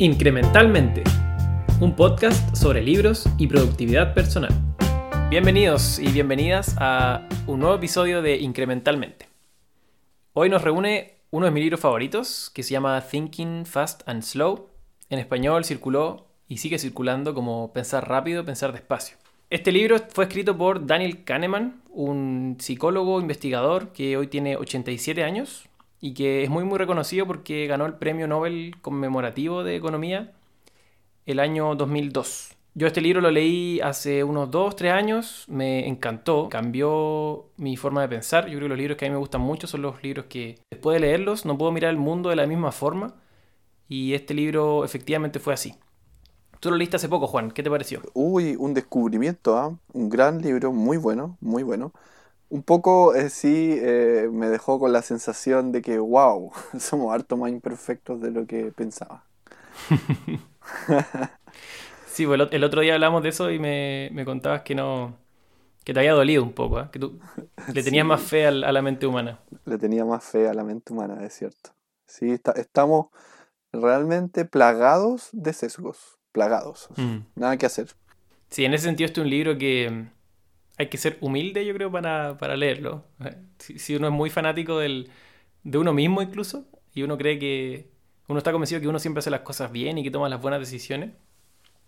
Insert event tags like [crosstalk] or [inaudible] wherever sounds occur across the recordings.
Incrementalmente, un podcast sobre libros y productividad personal. Bienvenidos y bienvenidas a un nuevo episodio de Incrementalmente. Hoy nos reúne uno de mis libros favoritos que se llama Thinking Fast and Slow. En español circuló y sigue circulando como Pensar rápido, pensar despacio. Este libro fue escrito por Daniel Kahneman, un psicólogo investigador que hoy tiene 87 años y que es muy muy reconocido porque ganó el premio Nobel conmemorativo de Economía el año 2002. Yo este libro lo leí hace unos 2, 3 años, me encantó, cambió mi forma de pensar. Yo creo que los libros que a mí me gustan mucho son los libros que después de leerlos no puedo mirar el mundo de la misma forma y este libro efectivamente fue así. Tú lo leíste hace poco, Juan, ¿qué te pareció? Uy, un descubrimiento, ¿ah? un gran libro, muy bueno, muy bueno un poco eh, sí eh, me dejó con la sensación de que, wow, [laughs] somos harto más imperfectos de lo que pensaba. [laughs] sí, pues el otro día hablamos de eso y me, contabas que no, que te había dolido un poco, ¿eh? que tú [laughs] le tenías más fe a, la mente humana. Le tenía más fe a la mente humana, es cierto. Sí, estamos realmente plagados de sesgos, plagados, mm. nada que hacer. Sí, en ese sentido este es un libro que hay que ser humilde, yo creo, para, leerlo. Si, uno es muy fanático del, de uno mismo incluso, y uno cree que uno está convencido que uno siempre hace las cosas bien y que toma las buenas decisiones,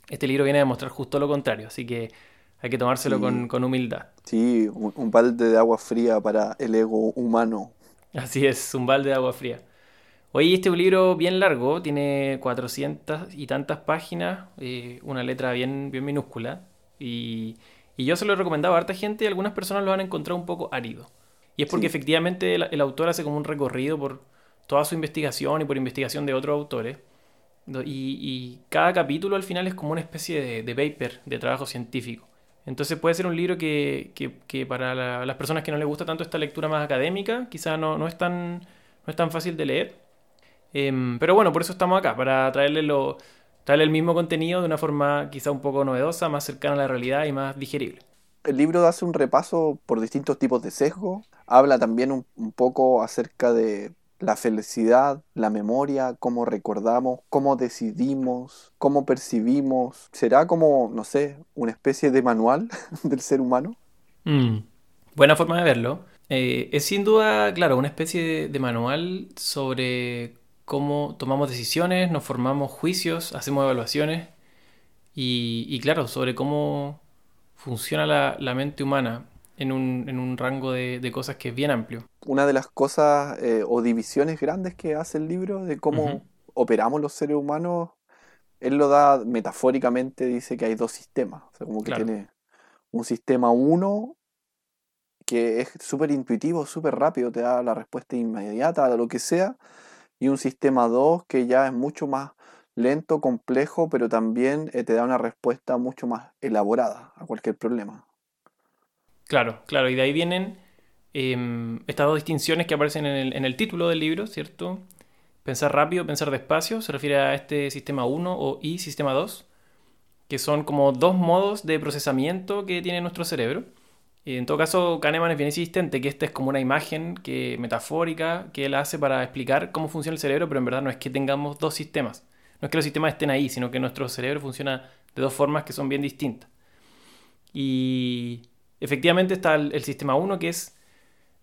este libro viene a demostrar justo lo contrario, así que hay que tomárselo con, humildad. Sí, un, balde de agua fría para el ego humano. Así es, un balde de agua fría. Oye, este es un libro bien largo, tiene 400 y tantas páginas, eh, una letra bien, bien minúscula, y y yo se lo he recomendado a harta gente y algunas personas lo han encontrado un poco árido. Y es porque efectivamente el, autor hace como un recorrido por toda su investigación y por investigación de otros autores. Y, cada capítulo al final es como una especie de, paper, de trabajo científico. Entonces puede ser un libro que, para las personas que no les gusta tanto esta lectura más académica, quizá no, no, es, tan, no es tan fácil de leer. Em, pero bueno, por eso estamos acá, para traerles lo, trae el mismo contenido de una forma quizá un poco novedosa, más cercana a la realidad y más digerible. El libro hace un repaso por distintos tipos de sesgo, habla también un, poco acerca de la felicidad, la memoria, cómo recordamos, cómo decidimos, cómo percibimos. ¿Será como, no sé, una especie de manual [laughs] del ser humano? Mm, buena forma de verlo. Eh, es sin duda, claro, una especie de manual sobre cómo tomamos decisiones, nos formamos juicios, hacemos evaluaciones y, claro, sobre cómo funciona la, mente humana en un, rango de, cosas que es bien amplio. Una de las cosas eh, o divisiones grandes que hace el libro de cómo operamos los seres humanos, él lo da metafóricamente, dice que hay dos sistemas, o sea, como que tiene un sistema uno que es súper intuitivo, súper rápido, te da la respuesta inmediata a lo que sea, y un sistema 2 que ya es mucho más lento, complejo, pero también eh, te da una respuesta mucho más elaborada a cualquier problema. Claro, claro, y de ahí vienen em, estas dos distinciones que aparecen en el, en el, título del libro, ¿cierto? Pensar rápido, pensar despacio, se refiere a este sistema 1 o y sistema 2, que son como dos modos de procesamiento que tiene nuestro cerebro en todo caso, Kahneman es bien insistente que esta es como una imagen que, metafórica que él hace para explicar cómo funciona el cerebro, pero en verdad no es que tengamos dos sistemas. No es que los sistemas estén ahí, sino que nuestro cerebro funciona de dos formas que son bien distintas. Y efectivamente está el, sistema 1, que es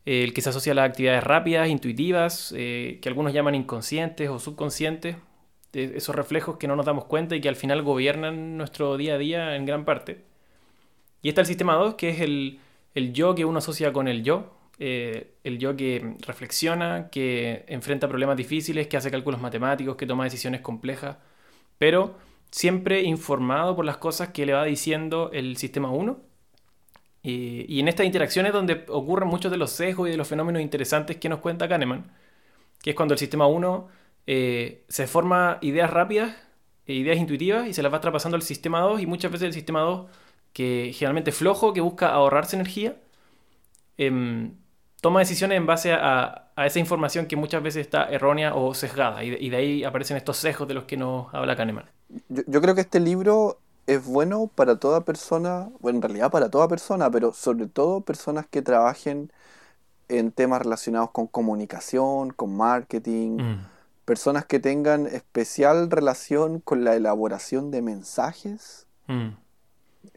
eh, el que se asocia a las actividades rápidas, intuitivas, eh, que algunos llaman inconscientes o subconscientes, esos reflejos que no nos damos cuenta y que al final gobiernan nuestro día a día en gran parte. Y está el sistema 2, que es el, el yo que uno asocia con el yo, eh, el yo que reflexiona, que enfrenta problemas difíciles, que hace cálculos matemáticos, que toma decisiones complejas, pero siempre informado por las cosas que le va diciendo el sistema 1. y en estas interacciones donde ocurren muchos de los sesgos y de los fenómenos interesantes que nos cuenta Kahneman, que es cuando el sistema 1 eh, se forma ideas rápidas, e ideas intuitivas, y se las va traspasando al sistema 2, y muchas veces el sistema 2 que generalmente flojo, que busca ahorrarse energía, em, toma decisiones en base a, esa información que muchas veces está errónea o sesgada. Y de, ahí aparecen estos sesgos de los que nos habla Kahneman. Yo, creo que este libro es bueno para toda persona, bueno, en realidad para toda persona, pero sobre todo personas que trabajen en temas relacionados con comunicación, con marketing, mm. personas que tengan especial relación con la elaboración de mensajes. Mm.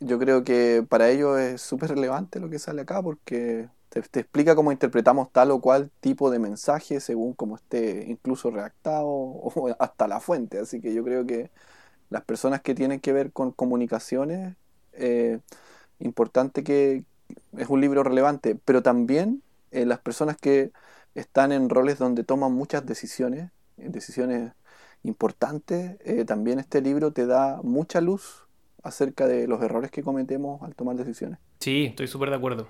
Yo creo que para ellos es súper relevante lo que sale acá porque te, explica cómo interpretamos tal o cual tipo de mensaje según cómo esté incluso redactado [laughs] o hasta la fuente. Así que yo creo que las personas que tienen que ver con comunicaciones, eh, importante que es un libro relevante, pero también eh, las personas que están en roles donde toman muchas decisiones, decisiones importantes, eh, también este libro te da mucha luz acerca de los errores que cometemos al tomar decisiones. Sí, estoy súper de acuerdo.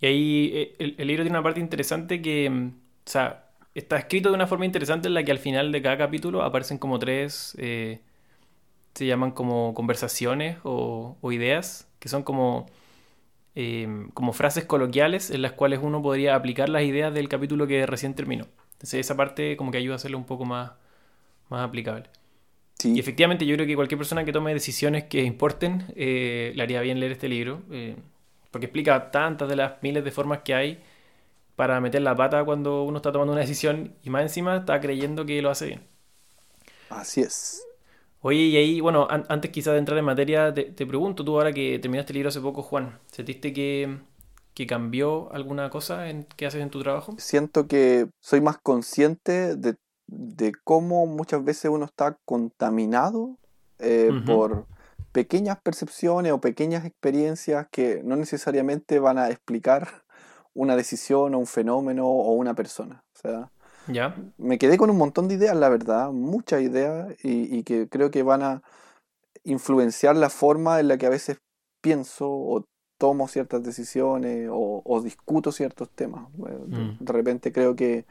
Y ahí eh, el, libro tiene una parte interesante que, mm, o sea, está escrito de una forma interesante en la que al final de cada capítulo aparecen como tres, eh, se llaman como conversaciones o, ideas, que son como, como frases coloquiales en las cuales uno podría aplicar las ideas del capítulo que recién terminó. Entonces esa parte como que ayuda a hacerlo un poco más, más aplicable. Y efectivamente yo creo que cualquier persona que tome decisiones que importen eh, le haría bien leer este libro, eh, porque explica tantas de las miles de formas que hay para meter la pata cuando uno está tomando una decisión y más encima está creyendo que lo hace bien. Así es. Oye, y ahí, bueno, antes quizás de entrar en materia, te, te, pregunto, tú ahora que terminaste el libro hace poco, Juan, ¿sentiste que que cambió alguna cosa en qué haces en tu trabajo? Siento que soy más consciente de, cómo muchas veces uno está contaminado eh, por pequeñas percepciones o pequeñas experiencias que no necesariamente van a explicar [laughs] una decisión o un fenómeno o una persona. O sea, ¿Ya? me quedé con un montón de ideas, la verdad, muchas ideas, y, y que creo que van a influenciar la forma en la que a veces pienso o tomo ciertas decisiones o, discuto ciertos temas. Mm. De repente creo que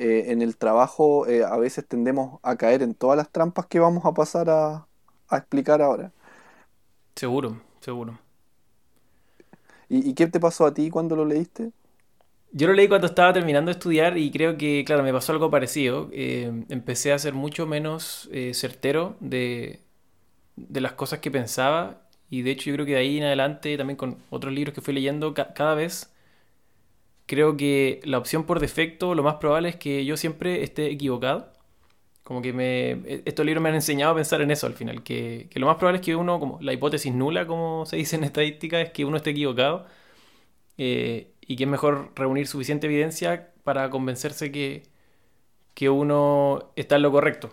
eh, en el trabajo eh, a veces tendemos a caer en todas las trampas que vamos a pasar a, explicar ahora. Seguro, seguro. ¿Y, qué te pasó a ti cuando lo leíste? Yo lo leí cuando estaba terminando de estudiar y creo que, claro, me pasó algo parecido. Eh, empecé a ser mucho menos certero de, de las cosas que pensaba y de hecho yo creo que de ahí en adelante, también con otros libros que fui leyendo, cada vez creo que la opción por defecto, lo más probable es que yo siempre esté equivocado. Como que me, e, estos libros me han enseñado a pensar en eso al final, que, lo más probable es que uno, como la hipótesis nula, como se dice en estadística, es que uno esté equivocado eh, y que es mejor reunir suficiente evidencia para convencerse que, que uno está en lo correcto.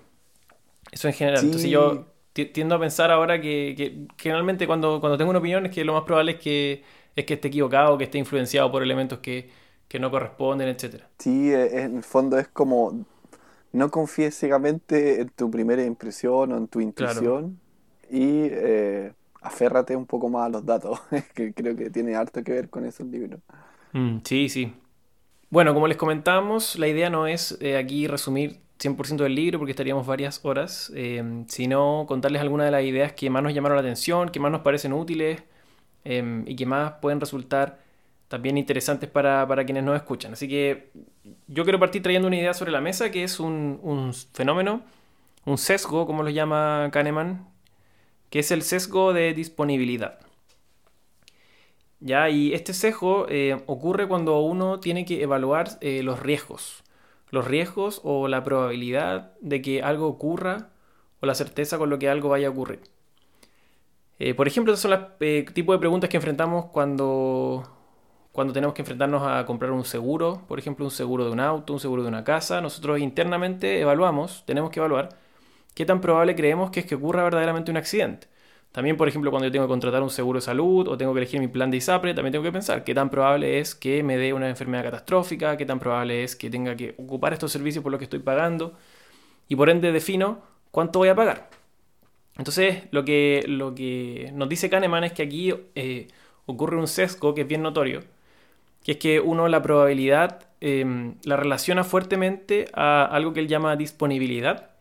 Eso en general. Entonces yo tiendo a pensar ahora que, generalmente cuando, cuando tengo una opinión es que lo más probable es que, es que esté equivocado, que esté influenciado por elementos que, no corresponden, etc. Sí, e, en el fondo es como no confíes ciegamente en tu primera impresión o en tu intuición y eh, aférrate un poco más a los datos, [laughs] que creo que tiene harto que ver con esos libros. Mm, sí, sí. Bueno, como les comentamos, la idea no es eh, aquí resumir 100% del libro porque estaríamos varias horas, eh, sino contarles algunas de las ideas que más nos llamaron la atención, que más nos parecen útiles eh, y que más pueden resultar también interesantes para, quienes nos escuchan. Así que yo quiero partir trayendo una idea sobre la mesa que es un, fenómeno, un sesgo, como lo llama Kahneman, que es el sesgo de disponibilidad. ¿Ya? Y este sesgo eh, ocurre cuando uno tiene que evaluar los riesgos los riesgos o la probabilidad de que algo ocurra o la certeza con lo que algo vaya a ocurrir. Eh, por ejemplo, estos son los eh, tipos de preguntas que enfrentamos cuando, cuando tenemos que enfrentarnos a comprar un seguro, por ejemplo, un seguro de un auto, un seguro de una casa. Nosotros internamente evaluamos, tenemos que evaluar qué tan probable creemos que es que ocurra verdaderamente un accidente. También, por ejemplo, cuando yo tengo que contratar un seguro de salud o tengo que elegir mi plan de ISAPRE, también tengo que pensar qué tan probable es que me dé una enfermedad catastrófica, qué tan probable es que tenga que ocupar estos servicios por los que estoy pagando y por ende defino cuánto voy a pagar. Entonces, lo que, lo que nos dice Kahneman es que aquí eh, ocurre un sesgo que es bien notorio, que es que uno la probabilidad em, la relaciona fuertemente a algo que él llama disponibilidad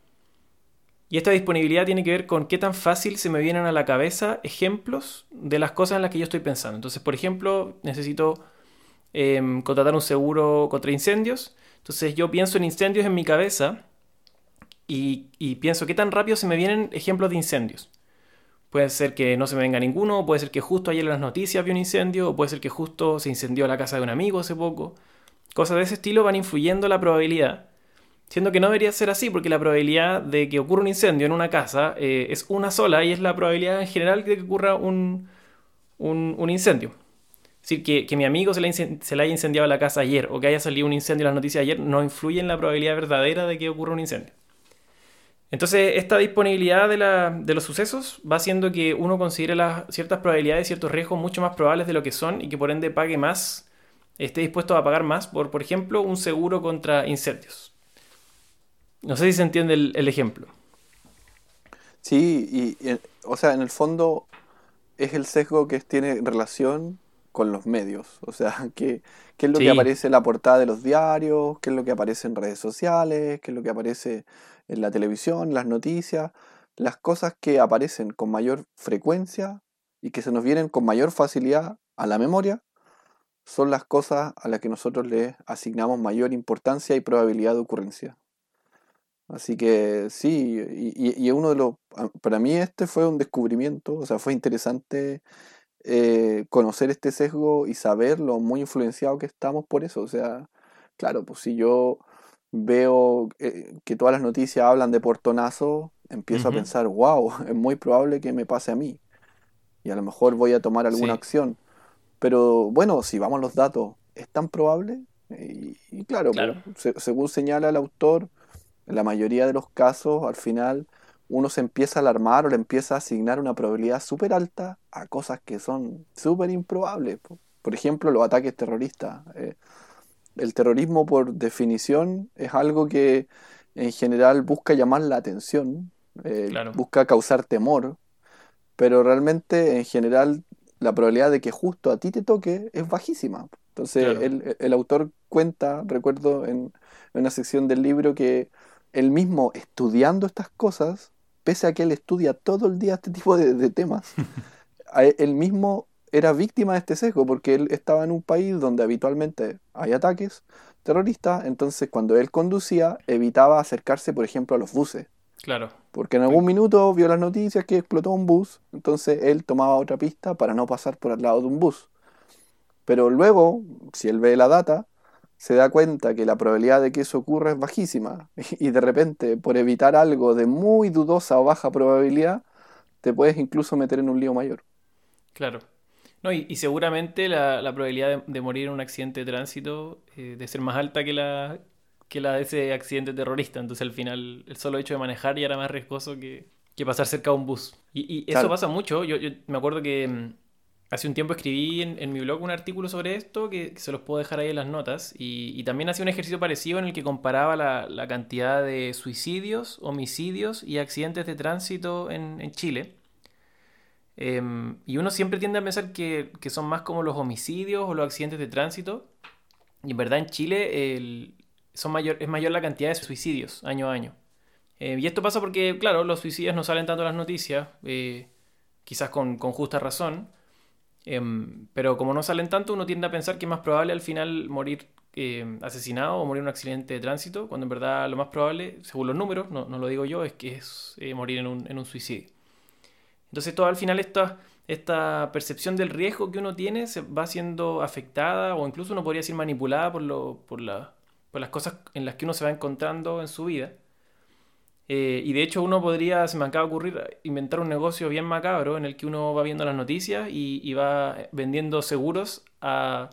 y esta disponibilidad tiene que ver con qué tan fácil se me vienen a la cabeza ejemplos de las cosas en las que yo estoy pensando. Entonces, por ejemplo, necesito em, contratar un seguro contra incendios. Entonces yo pienso en incendios en mi cabeza y, pienso qué tan rápido se me vienen ejemplos de incendios. Puede ser que no se me venga ninguno, puede ser que justo ayer en las noticias vi un incendio, o puede ser que justo se incendió la casa de un amigo hace poco. Cosas de ese estilo van influyendo la probabilidad Siendo que no debería ser así, porque la probabilidad de que ocurra un incendio en una casa eh, es una sola y es la probabilidad en general de que ocurra un, un, incendio. Es decir, que, que mi amigo se le, se le, haya incendiado la casa ayer o que haya salido un incendio en las noticias ayer no influye en la probabilidad verdadera de que ocurra un incendio. Entonces, esta disponibilidad de, la, de los sucesos va haciendo que uno considere las ciertas probabilidades, ciertos riesgos mucho más probables de lo que son y que por ende pague más, esté dispuesto a pagar más por, por ejemplo, un seguro contra incendios. No sé si se entiende el, ejemplo. Sí, y, o sea, en el fondo es el sesgo que tiene relación con los medios. O sea, [laughs] ¿qué, qué es lo que aparece en la portada de los diarios? ¿Qué es lo que aparece en redes sociales? ¿Qué es lo que aparece en la televisión, las noticias? Las cosas que aparecen con mayor frecuencia y que se nos vienen con mayor facilidad a la memoria son las cosas a las que nosotros le asignamos mayor importancia y probabilidad de ocurrencia. Así que sí, y, y, uno de los, para mí este fue un descubrimiento, o sea, fue interesante eh, conocer este sesgo y saber lo muy influenciado que estamos por eso. O sea, claro, pues si yo veo eh, que todas las noticias hablan de portonazo, empiezo a pensar, wow, [laughs] es muy probable que me pase a mí. Y a lo mejor voy a tomar alguna acción. Pero bueno, si vamos a los datos, ¿es tan probable? Y, claro, según señala el autor, en la mayoría de los casos, al final, uno se empieza a alarmar o le empieza a asignar una probabilidad súper alta a cosas que son súper improbables. Por ejemplo, los ataques terroristas. Eh, el terrorismo, por definición, es algo que en general busca llamar la atención, eh, busca causar temor, pero realmente, en general, la probabilidad de que justo a ti te toque es bajísima. Entonces, el, el, autor cuenta, recuerdo en una sección del libro, que él mismo estudiando estas cosas, pese a que él estudia todo el día este tipo de, temas, [laughs] él mismo era víctima de este sesgo porque él estaba en un país donde habitualmente hay ataques terroristas, entonces cuando él conducía evitaba acercarse, por ejemplo, a los buses. Claro. Porque en algún minuto vio las noticias que explotó un bus, entonces él tomaba otra pista para no pasar por al lado de un bus. Pero luego, si él ve la data, se da cuenta que la probabilidad de que eso ocurra es bajísima [laughs] y de repente por evitar algo de muy dudosa o baja probabilidad te puedes incluso meter en un lío mayor. Claro. No, y, seguramente la, probabilidad de, morir en un accidente de tránsito eh, de ser más alta que la, que la de ese accidente terrorista. Entonces al final el solo hecho de manejar ya era más riesgoso que, pasar cerca de un bus. Y, eso pasa mucho. Yo, yo, me acuerdo que mm, Hace un tiempo escribí en, mi blog un artículo sobre esto que, se los puedo dejar ahí en las notas y, también hacía un ejercicio parecido en el que comparaba la, cantidad de suicidios, homicidios y accidentes de tránsito en, Chile. Em, y uno siempre tiende a pensar que, son más como los homicidios o los accidentes de tránsito. Y en verdad en Chile son mayor, es mayor la cantidad de suicidios año a año. Eh, y esto pasa porque, claro, los suicidios no salen tanto en las noticias, eh, quizás con, con justa razón. Em, pero como no salen tanto, uno tiende a pensar que es más probable al final morir em, asesinado o morir en un accidente de tránsito, cuando en verdad lo más probable, según los números, no, lo digo yo, es que es eh, morir en un, suicidio. Entonces, todo al final esta, esta percepción del riesgo que uno tiene se va siendo afectada o incluso uno podría decir manipulada por, lo, por, por las cosas en las que uno se va encontrando en su vida. Eh, y de hecho uno podría, se me acaba de ocurrir, inventar un negocio bien macabro en el que uno va viendo las noticias y, va vendiendo seguros a,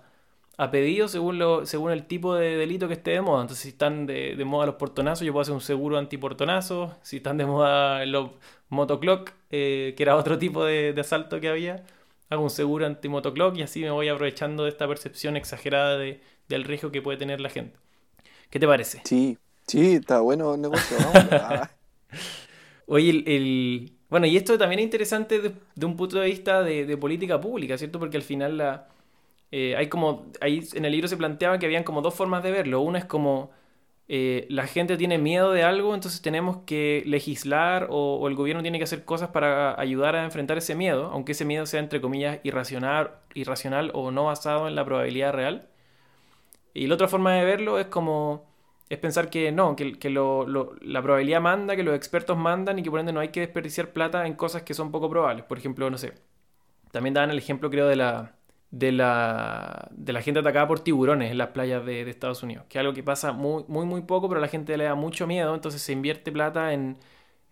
a pedido según, lo, según el tipo de delito que esté de moda. Entonces si están de, de moda los portonazos, yo puedo hacer un seguro antiportonazo. Si están de moda los motoclock, eh, que era otro tipo de, de, asalto que había, hago un seguro anti-motoclock y así me voy aprovechando de esta percepción exagerada de, del riesgo que puede tener la gente. ¿Qué te parece? Sí, Sí, está bueno el negocio, [laughs] Oye, el, Bueno, y esto también es interesante de, un punto de vista de, política pública, ¿cierto? Porque al final la, eh, hay como... Ahí en el libro se planteaba que habían como dos formas de verlo. Una es como... Eh, la gente tiene miedo de algo, entonces tenemos que legislar o, el gobierno tiene que hacer cosas para ayudar a enfrentar ese miedo, aunque ese miedo sea entre comillas irracional, irracional o no basado en la probabilidad real. Y la otra forma de verlo es como es pensar que no, que, la probabilidad manda, que los expertos mandan y que por ende no hay que desperdiciar plata en cosas que son poco probables. Por ejemplo, no sé, también dan el ejemplo creo de la, de la, de la gente atacada por tiburones en las playas de, Estados Unidos, que es algo que pasa muy, muy, muy poco, pero a la gente le da mucho miedo, entonces se invierte plata en,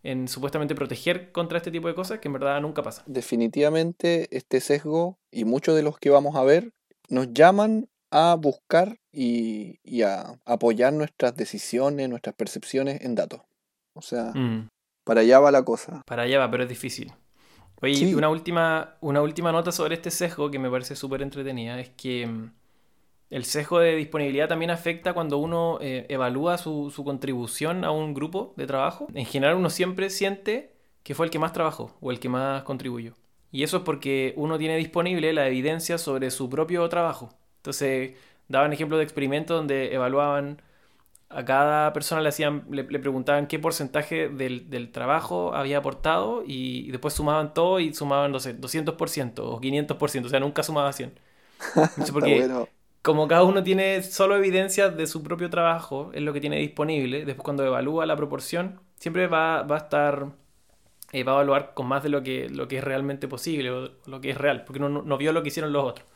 en supuestamente proteger contra este tipo de cosas que en verdad nunca pasa. Definitivamente este sesgo y muchos de los que vamos a ver nos llaman a buscar y, a apoyar nuestras decisiones, nuestras percepciones en datos. O sea, mm. para allá va la cosa. Para allá va, pero es difícil. Oye, una, última, una última nota sobre este sesgo que me parece súper entretenida es que mm, el sesgo de disponibilidad también afecta cuando uno eh, evalúa su, contribución a un grupo de trabajo. En general uno siempre siente que fue el que más trabajó o el que más contribuyó. Y eso es porque uno tiene disponible la evidencia sobre su propio trabajo. Entonces, daban ejemplos de experimentos donde evaluaban a cada persona le hacían, le, preguntaban qué porcentaje del, trabajo había aportado y, después sumaban todo y sumaban, no sé, 200% o 500%, o sea, nunca sumaba 100. [laughs] porque como cada uno tiene solo evidencias de su propio trabajo, es lo que tiene disponible, después cuando evalúa la proporción, siempre va, va a estar, eh, va a evaluar con más de lo que, lo que es realmente posible o lo que es real, porque no, no vio lo que hicieron los otros.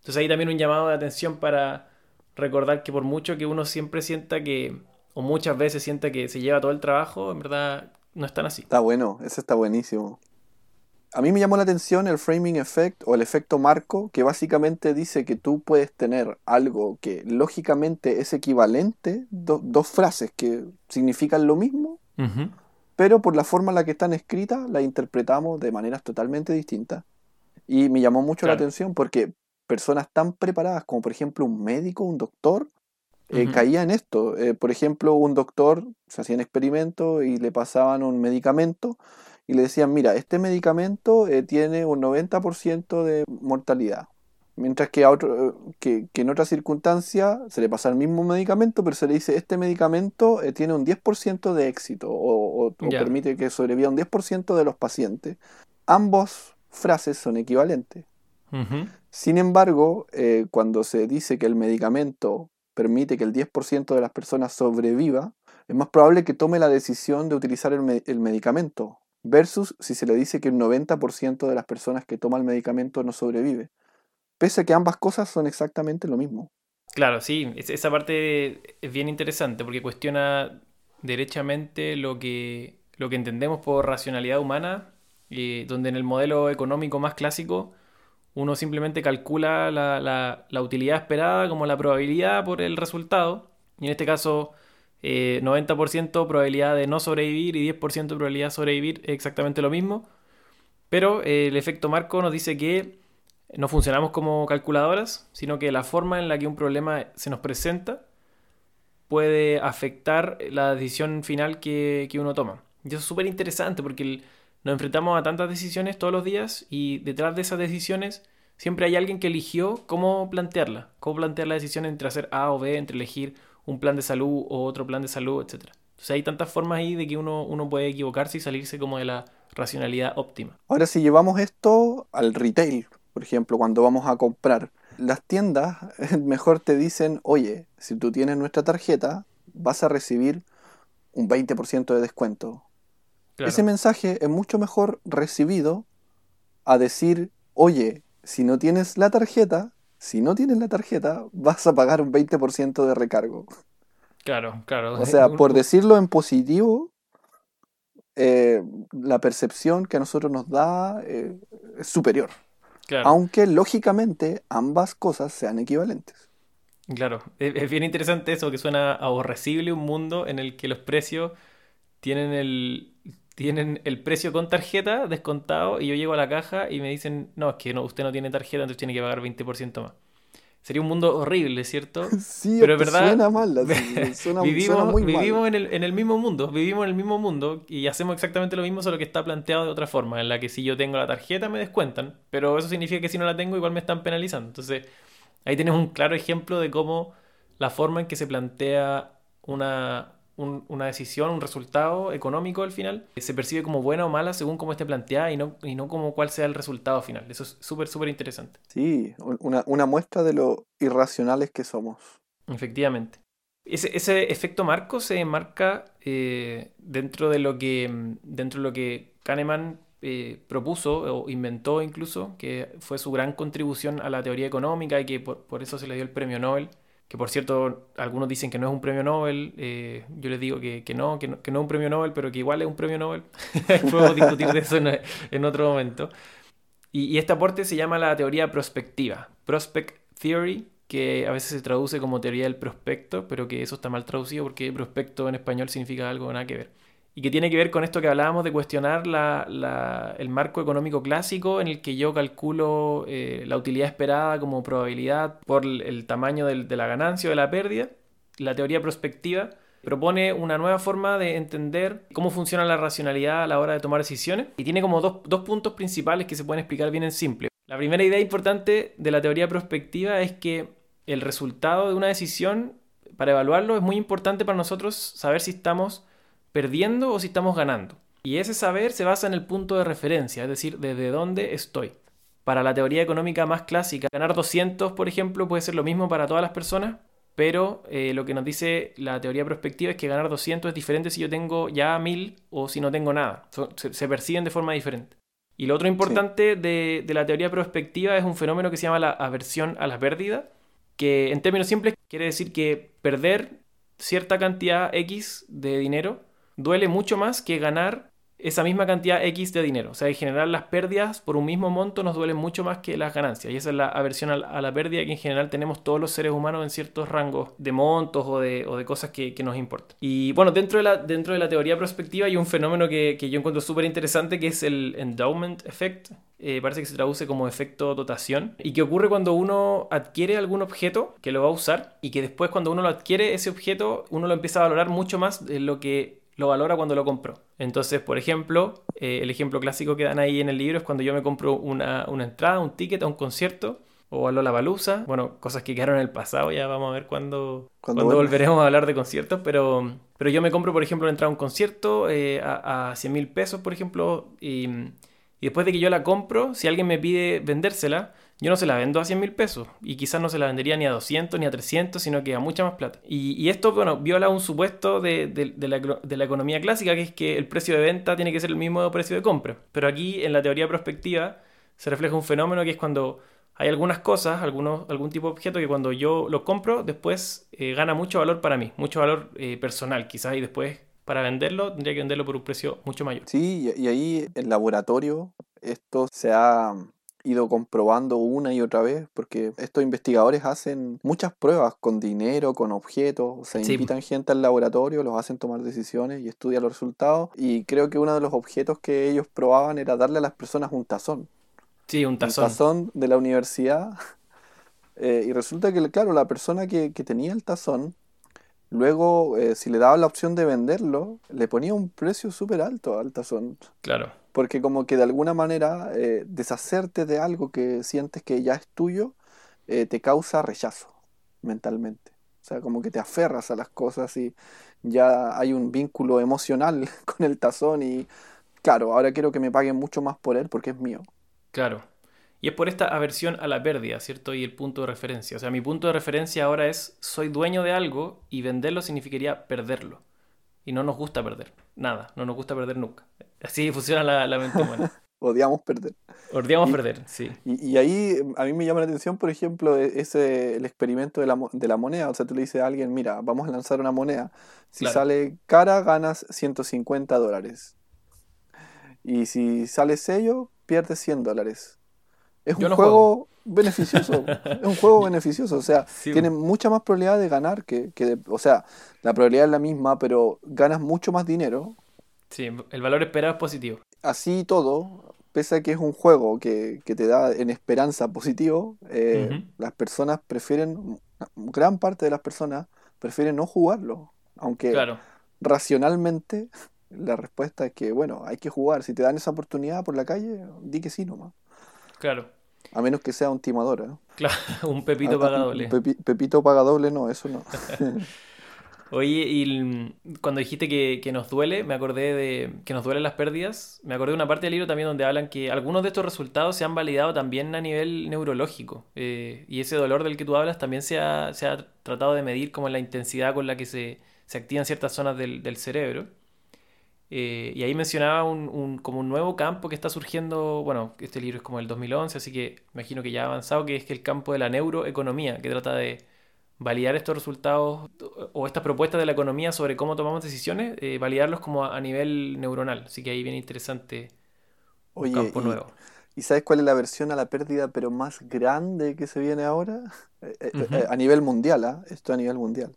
Entonces ahí también un llamado de atención para recordar que por mucho que uno siempre sienta que, o muchas veces sienta que se lleva todo el trabajo, en verdad no es tan así. Está bueno, eso está buenísimo. A mí me llamó la atención el framing effect o el efecto marco, que básicamente dice que tú puedes tener algo que lógicamente es equivalente, dos frases que significan lo mismo, pero por la forma en la que están escritas la interpretamos de maneras totalmente distintas. Y me llamó mucho la atención porque personas tan preparadas como por ejemplo un médico, un doctor, eh, caía en esto. Eh, por ejemplo, un doctor se hacían experimentos y le pasaban un medicamento y le decían, mira, este medicamento eh, tiene un 90% de mortalidad. Mientras que, a otro, que, en otra circunstancia se le pasa el mismo medicamento, pero se le dice, este medicamento tiene un 10% de éxito o, permite que sobreviva un 10% de los pacientes. Ambos frases son equivalentes. Sin embargo, eh, cuando se dice que el medicamento permite que el 10% de las personas sobreviva, es más probable que tome la decisión de utilizar el, medicamento, versus si se le dice que el 90% de las personas que toman el medicamento no sobrevive. Pese a que ambas cosas son exactamente lo mismo. Claro, sí, esa parte es bien interesante porque cuestiona derechamente lo que, lo que entendemos por racionalidad humana, eh, donde en el modelo económico más clásico uno simplemente calcula la, utilidad esperada como la probabilidad por el resultado. Y en este caso, 90% eh, probabilidad de no sobrevivir y 10% probabilidad de sobrevivir es exactamente lo mismo. Pero eh, el efecto marco nos dice que no funcionamos como calculadoras, sino que la forma en la que un problema se nos presenta puede afectar la decisión final que, uno toma. Y eso es súper interesante porque nos enfrentamos a tantas decisiones todos los días y detrás de esas decisiones siempre hay alguien que eligió cómo plantearla, cómo plantear la decisión entre hacer A o B, entre elegir un plan de salud o otro plan de salud, etc. Entonces hay tantas formas ahí de que uno, uno puede equivocarse y salirse como de la racionalidad óptima. Ahora si llevamos esto al retail, por ejemplo, cuando vamos a comprar, las tiendas [laughs] mejor te dicen, oye, si tú tienes nuestra tarjeta, vas a recibir un 20% de descuento ese mensaje es mucho mejor recibido a decir, oye, si no tienes la tarjeta, si no tienes la tarjeta, vas a pagar un 20% de recargo. Claro, claro. O sea, por [laughs] decirlo en positivo, eh, la percepción que a nosotros nos da eh, es superior. Aunque lógicamente ambas cosas sean equivalentes. Claro, es bien interesante eso, que suena aborrecible un mundo en el que los precios tienen el, tienen el precio con tarjeta descontado y yo llego a la caja y me dicen, no, es que no, usted no tiene tarjeta, entonces tiene que pagar 20% más. Sería un mundo horrible, ¿cierto? [laughs] Sí, pero es verdad. Suena mal, [laughs] suena, vivimos, muy vivimos En, el, en el mismo mundo, vivimos en el mismo mundo y hacemos exactamente lo mismo, solo que está planteado de otra forma, en la que si yo tengo la tarjeta me descuentan, pero eso significa que si no la tengo igual me están penalizando. Entonces, ahí tienes un claro ejemplo de cómo la forma en que se plantea una, una decisión, un resultado económico al final, se percibe como buena o mala según cómo esté planteada y no, y no como cuál sea el resultado final. Eso es súper, súper interesante. Sí, una, muestra de lo irracionales que somos. Efectivamente. Ese, ese efecto marco se enmarca eh, dentro, de lo que, dentro de lo que Kahneman eh, propuso o inventó incluso, que fue su gran contribución a la teoría económica y que por, eso se le dio el premio Nobel. Que por cierto, algunos dicen que no es un premio Nobel, eh, yo les digo que, no, que, no, es un premio Nobel, pero que igual es un premio Nobel. [laughs] Podemos discutir de eso en, otro momento. Y, y, este aporte se llama la teoría prospectiva, Prospect Theory, que a veces se traduce como teoría del prospecto, pero que eso está mal traducido porque prospecto en español significa algo nada que ver y que tiene que ver con esto que hablábamos de cuestionar el marco económico clásico en el que yo calculo eh, la utilidad esperada como probabilidad por el, tamaño de la ganancia o de la pérdida. La teoría prospectiva propone una nueva forma de entender cómo funciona la racionalidad a la hora de tomar decisiones y tiene como dos, dos puntos principales que se pueden explicar bien en simple. La primera idea importante de la teoría prospectiva es que el resultado de una decisión, para evaluarlo, es muy importante para nosotros saber si estamos perdiendo o si estamos ganando. Y ese saber se basa en el punto de referencia, es decir, desde dónde estoy. Para la teoría económica más clásica, ganar 200, por ejemplo, puede ser lo mismo para todas las personas, pero eh, lo que nos dice la teoría prospectiva es que ganar 200 es diferente si yo tengo ya 1000 o si no tengo nada. se, perciben de forma diferente. Y lo otro importante de, de, la teoría prospectiva es un fenómeno que se llama la aversión a la pérdida, que en términos simples quiere decir que perder cierta cantidad X de dinero duele mucho más que ganar esa misma cantidad X de dinero. O sea, en general las pérdidas por un mismo monto nos duelen mucho más que las ganancias. Y esa es la aversión a la pérdida que en general tenemos todos los seres humanos en ciertos rangos de montos o de, cosas que, nos importan. Y bueno, dentro de la, dentro de la teoría prospectiva hay un fenómeno que, yo encuentro súper interesante que es el endowment effect. Eh, parece que se traduce como efecto dotación. Y que ocurre cuando uno adquiere algún objeto que lo va a usar y que después cuando uno lo adquiere, ese objeto uno lo empieza a valorar mucho más de lo que lo valora cuando lo compró. Entonces, por ejemplo, eh, el ejemplo clásico que dan ahí en el libro es cuando yo me compro una, entrada, un ticket a un concierto o a Lollapalooza. Bueno, cosas que quedaron en el pasado, ya vamos a ver cuándo, cuando volveremos a hablar de conciertos. Pero, pero yo me compro, por ejemplo, una entrada a un concierto eh, a, a 100 mil pesos, por ejemplo, y, y después de que yo la compro, si alguien me pide vendérsela, yo no se la vendo a 100 mil pesos y quizás no se la vendería ni a 200 ni a 300, sino que a mucha más plata. Y, esto, bueno, viola un supuesto de, la, economía clásica, que es que el precio de venta tiene que ser el mismo precio de compra. Pero aquí, en la teoría prospectiva, se refleja un fenómeno que es cuando hay algunas cosas, algunos, algún tipo de objeto que cuando yo lo compro, después eh, gana mucho valor para mí, mucho valor eh, personal, quizás, y después para venderlo tendría que venderlo por un precio mucho mayor. Sí, y ahí en laboratorio esto se ha ido comprobando una y otra vez, porque estos investigadores hacen muchas pruebas con dinero, con objetos, se invitan gente al laboratorio, los hacen tomar decisiones y estudian los resultados. Y creo que uno de los objetos que ellos probaban era darle a las personas un tazón. Sí, un tazón. Un tazón de la universidad. [laughs] Eh, y resulta que, claro, la persona que, que tenía el tazón, luego, eh, si le daba la opción de venderlo, le ponía un precio súper alto al tazón. Claro porque como que de alguna manera eh, deshacerte de algo que sientes que ya es tuyo eh, te causa rechazo mentalmente. O sea, como que te aferras a las cosas y ya hay un vínculo emocional [laughs] con el tazón y claro, ahora quiero que me paguen mucho más por él porque es mío. Claro. Y es por esta aversión a la pérdida, ¿cierto? Y el punto de referencia. O sea, mi punto de referencia ahora es, soy dueño de algo y venderlo significaría perderlo. Y no nos gusta perder. Nada, no nos gusta perder nunca. Así funciona la, mente humana. [laughs] Odiamos perder. Odiamos perder, sí. Y, ahí a mí me llama la atención, por ejemplo, e, ese, el experimento de la, de la moneda. O sea, tú le dices a alguien, mira, vamos a lanzar una moneda. Si sale cara, ganas 150 dólares. Y si sale sello, pierdes 100 dólares. Es un juego [laughs] beneficioso. es un juego beneficioso. O sea, tiene mucha más probabilidad de ganar que, que de, o sea, la probabilidad es la misma, pero ganas mucho más dinero Sí, el valor esperado es positivo. Así todo, pese a que es un juego que, te da en esperanza positivo, eh, las personas prefieren, gran parte de las personas prefieren no jugarlo. Aunque racionalmente [laughs] la respuesta es que, bueno, hay que jugar. Si te dan esa oportunidad por la calle, di que sí nomás. Claro. A menos que sea un timador, ¿no? Claro, [laughs] un pepito pagadoble. pepito pagadoble, no, eso no. [laughs] Oye, y cuando dijiste que, nos duele, me acordé de que nos duelen las pérdidas, me acordé de una parte del libro también donde hablan que algunos de estos resultados se han validado también a nivel neurológico. Eh, y ese dolor del que tú hablas también se ha, tratado de medir como la intensidad con la que se, se activan ciertas zonas del, cerebro. Eh, y ahí mencionaba un, como un nuevo campo que está surgiendo, bueno, este libro es como el 2011, así que imagino que ya ha avanzado, que es que el campo de la neuroeconomía, que trata de validar estos resultados o estas propuestas de la economía sobre cómo tomamos decisiones, eh, validarlos como a, nivel neuronal. Así que ahí viene interesante un campo nuevo. ¿Y sabes cuál es la versión a la pérdida pero más grande que se viene ahora? Eh, a nivel mundial, ¿ah? Esto a nivel mundial.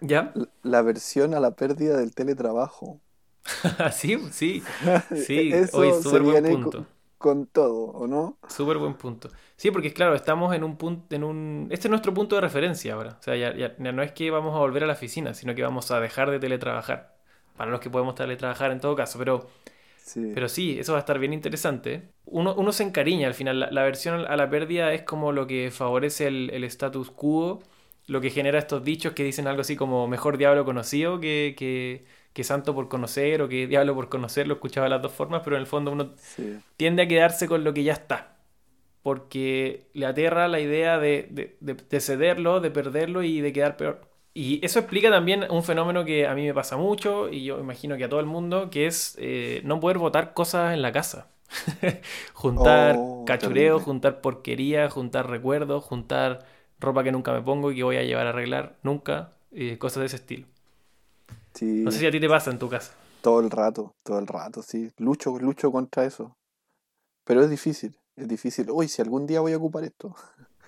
¿Ya? La versión a la pérdida del teletrabajo. [laughs] sí, sí, [laughs] sí. Hoy súper buen punto. Con, todo, ¿o no? Súper buen punto. Sí, porque claro, estamos en un punto, en un... Este es nuestro punto de referencia ahora. O sea, ya, no es que vamos a volver a la oficina, sino que vamos a dejar de teletrabajar. Para los que podemos teletrabajar en todo caso, pero... Sí. Pero sí, eso va a estar bien interesante. Uno, uno se encariña al final. La, versión a la pérdida es como lo que favorece el, el status quo, lo que genera estos dichos que dicen algo así como mejor diablo conocido que, que que santo por conocer o que diablo por conocer, lo escuchaba de las dos formas, pero en el fondo uno tiende a quedarse con lo que ya está. Porque le aterra la idea de, cederlo, de perderlo y de quedar peor. Y eso explica también un fenómeno que a mí me pasa mucho y yo imagino que a todo el mundo, que es eh, no poder votar cosas en la casa. [laughs] juntar oh, cachureo, juntar porquería, juntar recuerdos, juntar ropa que nunca me pongo y que voy a llevar a arreglar nunca, eh, cosas de ese estilo. No sé si a ti te pasa en tu casa. Todo el rato, todo el rato, sí. Lucho, lucho contra eso. Pero es difícil, es difícil. Uy, si algún día voy a ocupar esto. [laughs]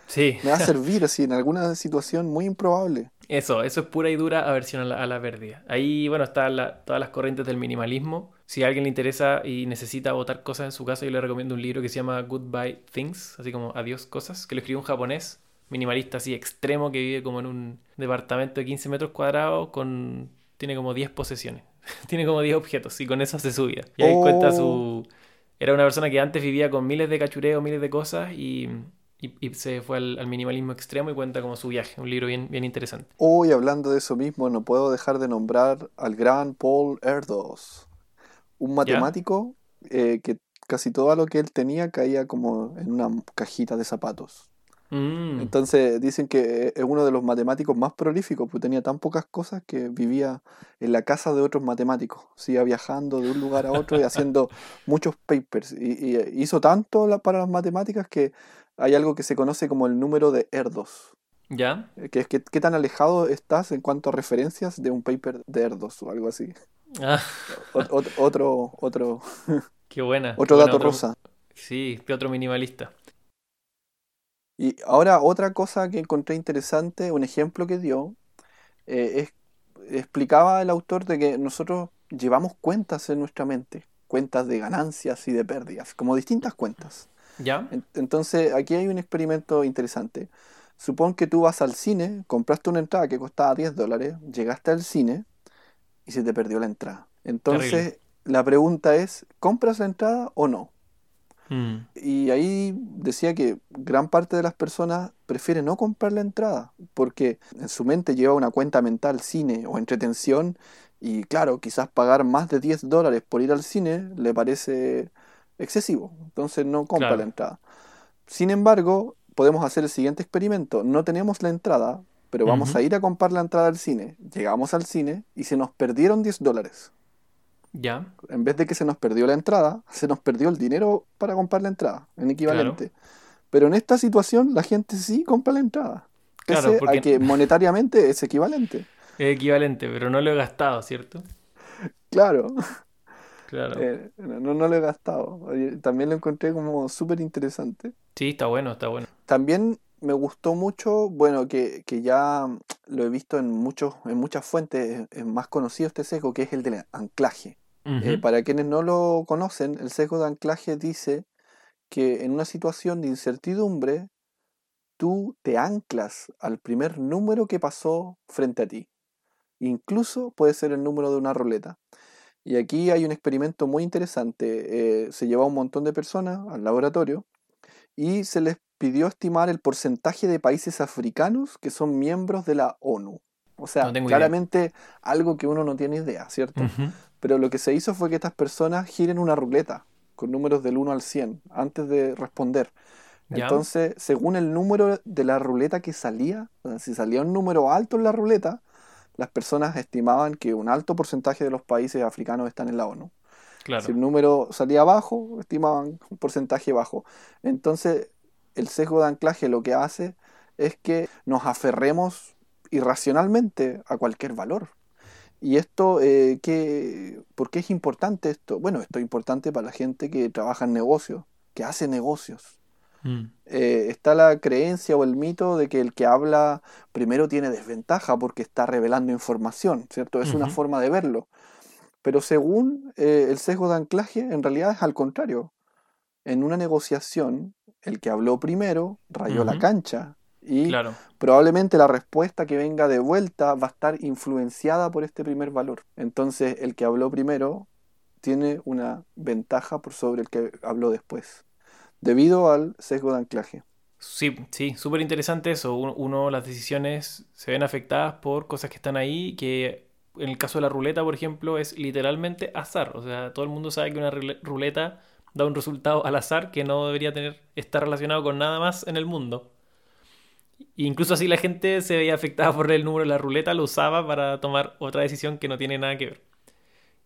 Sí. Me va a [laughs] servir así en alguna situación muy improbable. Eso, eso es pura y dura aversión a la, a la pérdida. Ahí, bueno, están todas las corrientes del minimalismo. Si a alguien le interesa y necesita botar cosas en su casa, yo le recomiendo un libro que se llama Goodbye Things, así como Adiós Cosas, que lo escribió un japonés, minimalista así extremo, que vive como en un departamento de 15 metros cuadrados con tiene como 10 posesiones. [laughs] tiene como 10 objetos y con eso hace su vida. Y ahí cuenta su... Oh. Era una persona que antes vivía con miles de cachureos, miles de cosas y, se fue al, minimalismo extremo y cuenta como su viaje. Un libro bien, bien interesante. Hoy hablando de eso mismo, no puedo dejar de nombrar al gran Paul Erdos. Un matemático eh, que casi todo lo que él tenía caía como en una cajita de zapatos. Mm. Entonces dicen que es uno de los matemáticos más prolíficos, porque tenía tan pocas cosas que vivía en la casa de otros matemáticos, sigue viajando de un lugar a otro y haciendo [laughs] muchos papers. Y, hizo tanto para las matemáticas que hay algo que se conoce como el número de Erdos. ¿Ya? Eh, que es que, qué tan alejado estás en cuanto a referencias de un paper de Erdos o algo así. Ah. otro, otro. [laughs] Qué buena. Otro dato rosa. Sí, otro minimalista. Y ahora otra cosa que encontré interesante, un ejemplo que dio, eh, es, explicaba el autor de que nosotros llevamos cuentas en nuestra mente, cuentas de ganancias y de pérdidas, como distintas cuentas. ¿Ya? Entonces aquí hay un experimento interesante. Supón que tú vas al cine, compraste una entrada que costaba 10 dólares, llegaste al cine y se te perdió la entrada. Entonces la pregunta es, ¿compras la entrada o no? Mm. Y ahí decía que gran parte de las personas prefiere no comprar la entrada, porque en su mente lleva una cuenta mental cine o entretención, y claro, quizás pagar más de 10 dólares por ir al cine le parece excesivo, entonces no compra la entrada. Sin embargo, podemos hacer el siguiente experimento, no tenemos la entrada, pero vamos a ir a comprar la entrada al cine, llegamos al cine y se nos perdieron 10 dólares. Ya. En vez de que se nos perdió la entrada, se nos perdió el dinero para comprar la entrada, en equivalente. Pero en esta situación la gente sí compra la entrada. Claro, porque... que monetariamente es equivalente. Es equivalente, pero no lo he gastado, ¿cierto? Claro. Claro. Eh, no, no, lo he gastado. También lo encontré como súper interesante. Sí, está bueno, está bueno. También me gustó mucho, bueno, que, que, ya lo he visto en, muchos, en muchas fuentes, es más conocido este sesgo, que es el del anclaje. Eh, para quienes no lo conocen, el sesgo de anclaje dice que en una situación de incertidumbre, tú te anclas al primer número que pasó frente a ti. Incluso puede ser el número de una ruleta. Y aquí hay un experimento muy interesante. Eh, se llevó a un montón de personas al laboratorio y se les pidió estimar el porcentaje de países africanos que son miembros de la ONU. O sea, claramente algo que uno no tiene idea, ¿cierto? Pero lo que se hizo fue que estas personas giren una ruleta con números del 1 al 100 antes de responder. Entonces, según el número de la ruleta que salía, si salía un número alto en la ruleta, las personas estimaban que un alto porcentaje de los países africanos están en la ONU. Claro. Si el número salía bajo, estimaban un porcentaje bajo. Entonces, el sesgo de anclaje lo que hace es que nos aferremos irracionalmente a cualquier valor. Y esto, eh, ¿qué, ¿por qué es importante esto? Bueno, esto es importante para la gente que trabaja en negocios, que hace negocios. Mm. Eh, está la creencia o el mito de que el que habla primero tiene desventaja porque está revelando información, ¿cierto? Es una forma de verlo. Pero según eh, el sesgo de anclaje, en realidad es al contrario. En una negociación, el que habló primero rayó la cancha y Claro. probablemente la respuesta que venga de vuelta va a estar influenciada por este primer valor. Entonces, el que habló primero tiene una ventaja por sobre el que habló después, debido al sesgo de anclaje. Sí, sí, súper interesante eso. Uno, uno, las decisiones se ven afectadas por cosas que están ahí, que en el caso de la ruleta, por ejemplo, es literalmente azar. O sea, todo el mundo sabe que una rule- ruleta da un resultado al azar que no debería tener, estar relacionado con nada más en el mundo. Incluso así la gente se veía afectada por el número de la ruleta, lo usaba para tomar otra decisión que no tiene nada que ver.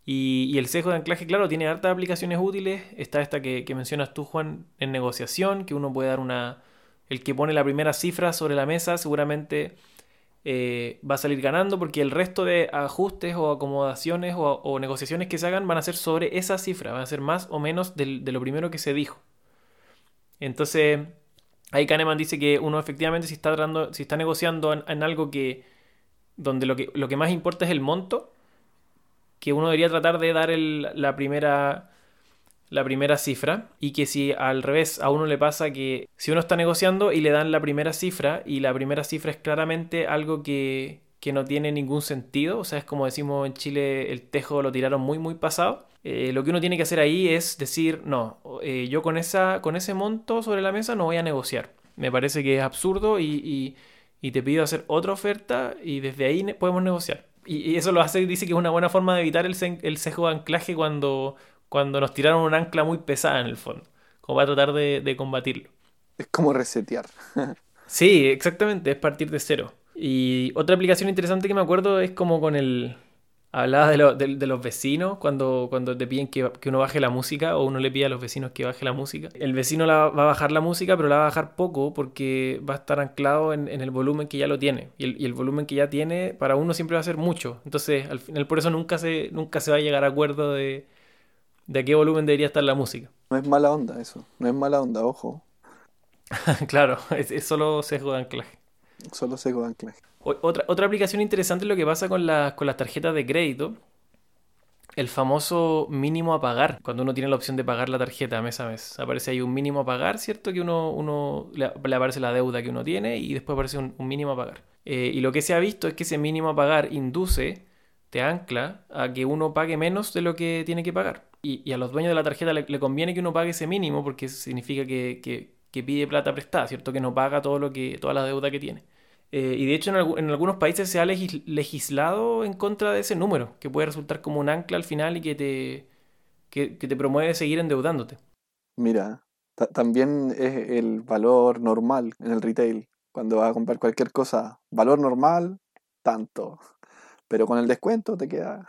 Y, el sesgo de anclaje, claro, tiene hartas aplicaciones útiles. Está esta que, que mencionas tú, Juan, en negociación, que uno puede dar una... El que pone la primera cifra sobre la mesa seguramente eh, va a salir ganando porque el resto de ajustes o acomodaciones o, o negociaciones que se hagan van a ser sobre esa cifra, van a ser más o menos del- de lo primero que se dijo. Entonces, ahí Kahneman dice que uno efectivamente si está, tratando- si está negociando en, en algo que donde lo que, lo que más importa es el monto, que uno debería tratar de dar el- la primera la primera cifra y que si al revés a uno le pasa que si uno está negociando y le dan la primera cifra y la primera cifra es claramente algo que, que no tiene ningún sentido, o sea, es como decimos en Chile, el tejo lo tiraron muy muy pasado, eh, lo que uno tiene que hacer ahí es decir, no, eh, yo con, esa, con ese monto sobre la mesa no voy a negociar. Me parece que es absurdo y, y- y te pido hacer otra oferta y desde ahí ne- podemos negociar. Y, y eso lo hace, dice que es una buena forma de evitar el, el sesgo de anclaje cuando, cuando nos tiraron un ancla muy pesada en el fondo, como para tratar de, de combatirlo. Es como resetear. [laughs] Sí, exactamente, es partir de cero. Y otra aplicación interesante que me acuerdo es como con el... Hablaba de, lo- de- de los vecinos cuando, cuando te piden que, que uno baje la música o uno le pide a los vecinos que baje la música. El vecino la, va a bajar la música, pero la va a bajar poco porque va a estar anclado en, en el volumen que ya lo tiene. Y el, y el volumen que ya tiene para uno siempre va a ser mucho. Entonces, al final por eso nunca se, nunca se va a llegar a acuerdo de, de a qué volumen debería estar la música. No es mala onda eso, no es mala onda, ojo, [laughs] claro, es, es solo sesgo de anclaje. Solo sesgo de anclaje. Otra, otra aplicación interesante es lo que pasa con, las con las tarjetas de crédito. El famoso mínimo a pagar. Cuando uno tiene la opción de pagar la tarjeta mes a mes. Aparece ahí un mínimo a pagar, ¿cierto? Que uno, uno le, aparece la deuda que uno tiene y después aparece un, mínimo a pagar. Eh, y lo que se ha visto es que ese mínimo a pagar induce, te ancla a que uno pague menos de lo que tiene que pagar. Y, a los dueños de la tarjeta le, conviene que uno pague ese mínimo porque significa que, que- que pide plata prestada, ¿cierto? Que no paga todo lo que, toda la deuda que tiene. Eh, y de hecho en, en algunos países se ha legis- legislado en contra de ese número, que puede resultar como un ancla al final y que te, que, que te promueve seguir endeudándote. Mira, ta- también es el valor normal en el retail. Cuando vas a comprar cualquier cosa, valor normal, tanto. Pero con el descuento te queda.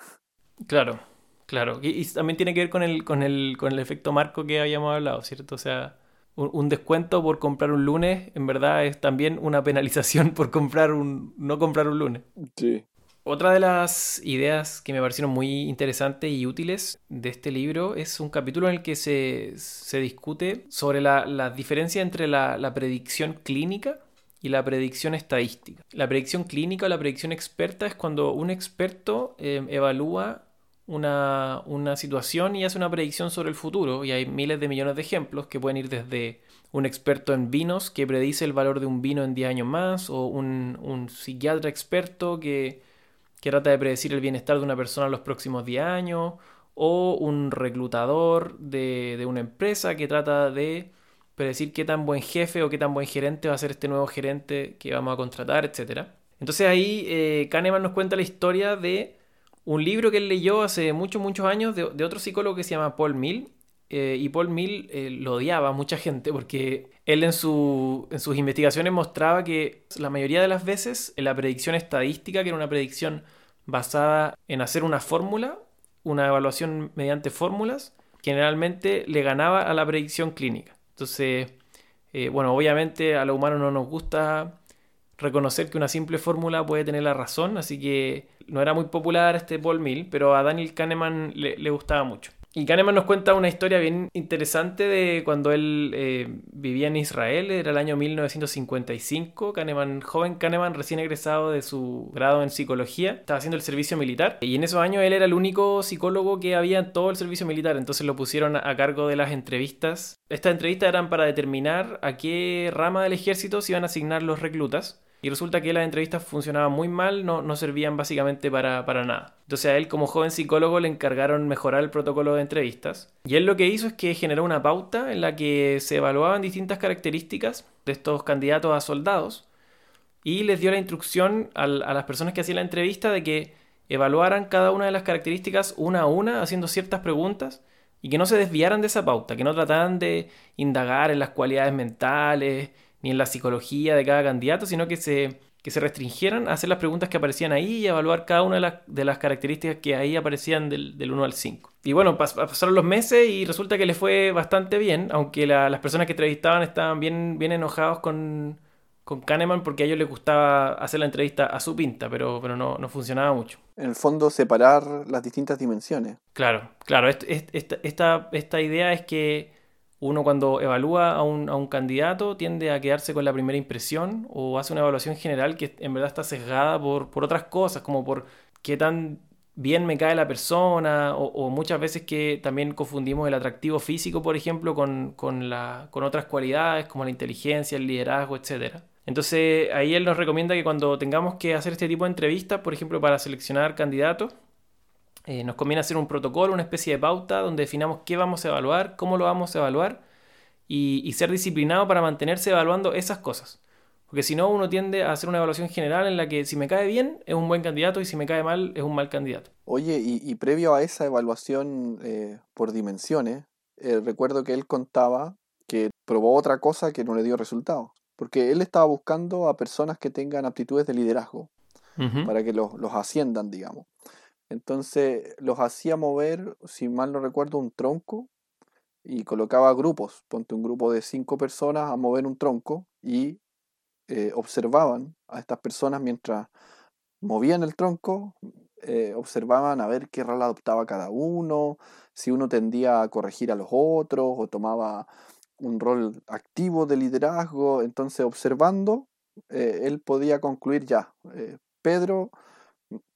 Claro, claro. Y, y también tiene que ver con el, con el, con el efecto marco que habíamos hablado, ¿cierto? O sea, un, descuento por comprar un lunes, en verdad es también una penalización [laughs] por comprar un, no comprar un lunes. Sí. Otra de las ideas que me parecieron muy interesantes y útiles de este libro es un capítulo en el que se, se discute sobre la, la diferencia entre la, la predicción clínica y la predicción estadística. La predicción clínica o la predicción experta es cuando un experto eh, evalúa una, una situación y hace una predicción sobre el futuro. Y hay miles de millones de ejemplos que pueden ir desde un experto en vinos que predice el valor de un vino en 10 años más, o un, un psiquiatra experto que, que trata de predecir el bienestar de una persona en los próximos 10 años, o un reclutador de, de una empresa que trata de predecir qué tan buen jefe o qué tan buen gerente va a ser este nuevo gerente que vamos a contratar, etc. Entonces ahí eh, Kahneman nos cuenta la historia de un libro que él leyó hace muchos, muchos años de, otro psicólogo que se llama Paul Mill eh, y Paul Mill eh, lo odiaba a mucha gente porque él en, su, en sus investigaciones mostraba que la mayoría de las veces la predicción estadística, que era una predicción basada en hacer una fórmula, una evaluación mediante fórmulas, generalmente le ganaba a la predicción clínica. Entonces, eh, bueno, obviamente a los humanos no nos gusta reconocer que una simple fórmula puede tener la razón, así que no era muy popular este Paul Mill, pero a Daniel Kahneman le gustaba mucho. Y Kahneman nos cuenta una historia bien interesante de cuando él eh, vivía en Israel, era el año 1955. Kahneman, joven Kahneman, recién egresado de su grado en psicología, estaba haciendo el servicio militar. Y en esos años él era el único psicólogo que había en todo el servicio militar, entonces lo pusieron a cargo de las entrevistas. Estas entrevistas eran para determinar a qué rama del ejército se iban a asignar los reclutas. Y resulta que las entrevistas funcionaban muy mal, no, no servían básicamente para, para, nada. Entonces a él como joven psicólogo le encargaron mejorar el protocolo de entrevistas. Y él lo que hizo es que generó una pauta en la que se evaluaban distintas características de estos candidatos a soldados y les dio la instrucción a, a las personas que hacían la entrevista de que evaluaran cada una de las características una a una haciendo ciertas preguntas y que no se desviaran de esa pauta, que no trataran de indagar en las cualidades mentales ni en la psicología de cada candidato, sino que se, que se restringieran a hacer las preguntas que aparecían ahí y evaluar cada una de las, de las características que ahí aparecían del, del 1 al 5. Y bueno, pasaron los meses y resulta que le fue bastante bien, aunque las personas que entrevistaban estaban bien, bien enojados con, con Kahneman porque a ellos les gustaba hacer la entrevista a su pinta, pero, pero no, no funcionaba mucho. En el fondo, separar las distintas dimensiones. Claro, claro. esta, esta, esta idea es que uno cuando evalúa a un, a un, candidato tiende a quedarse con la primera impresión o hace una evaluación general que en verdad está sesgada por, por otras cosas, como por qué tan bien me cae la persona o, muchas veces que también confundimos el atractivo físico, por ejemplo, con, con, la, con otras cualidades como la inteligencia, el liderazgo, etc. Entonces ahí él nos recomienda que cuando tengamos que hacer este tipo de entrevistas, por ejemplo, para seleccionar candidatos, eh, nos conviene hacer un protocolo, una especie de pauta donde definamos qué vamos a evaluar, cómo lo vamos a evaluar y, ser disciplinado para mantenerse evaluando esas cosas. Porque si no, uno tiende a hacer una evaluación general en la que si me cae bien es un buen candidato y si me cae mal es un mal candidato. Oye, y, previo a esa evaluación eh, por dimensiones, eh, recuerdo que él contaba que probó otra cosa que no le dio resultado. Porque él estaba buscando a personas que tengan aptitudes de liderazgo para que los, los asciendan, digamos. Entonces los hacía mover, si mal no recuerdo, un tronco y colocaba grupos, ponte un grupo de cinco personas a mover un tronco y eh, observaban a estas personas mientras movían el tronco, eh, observaban a ver qué rol adoptaba cada uno, si uno tendía a corregir a los otros o tomaba un rol activo de liderazgo. Entonces, observando, eh, él podía concluir ya, Pedro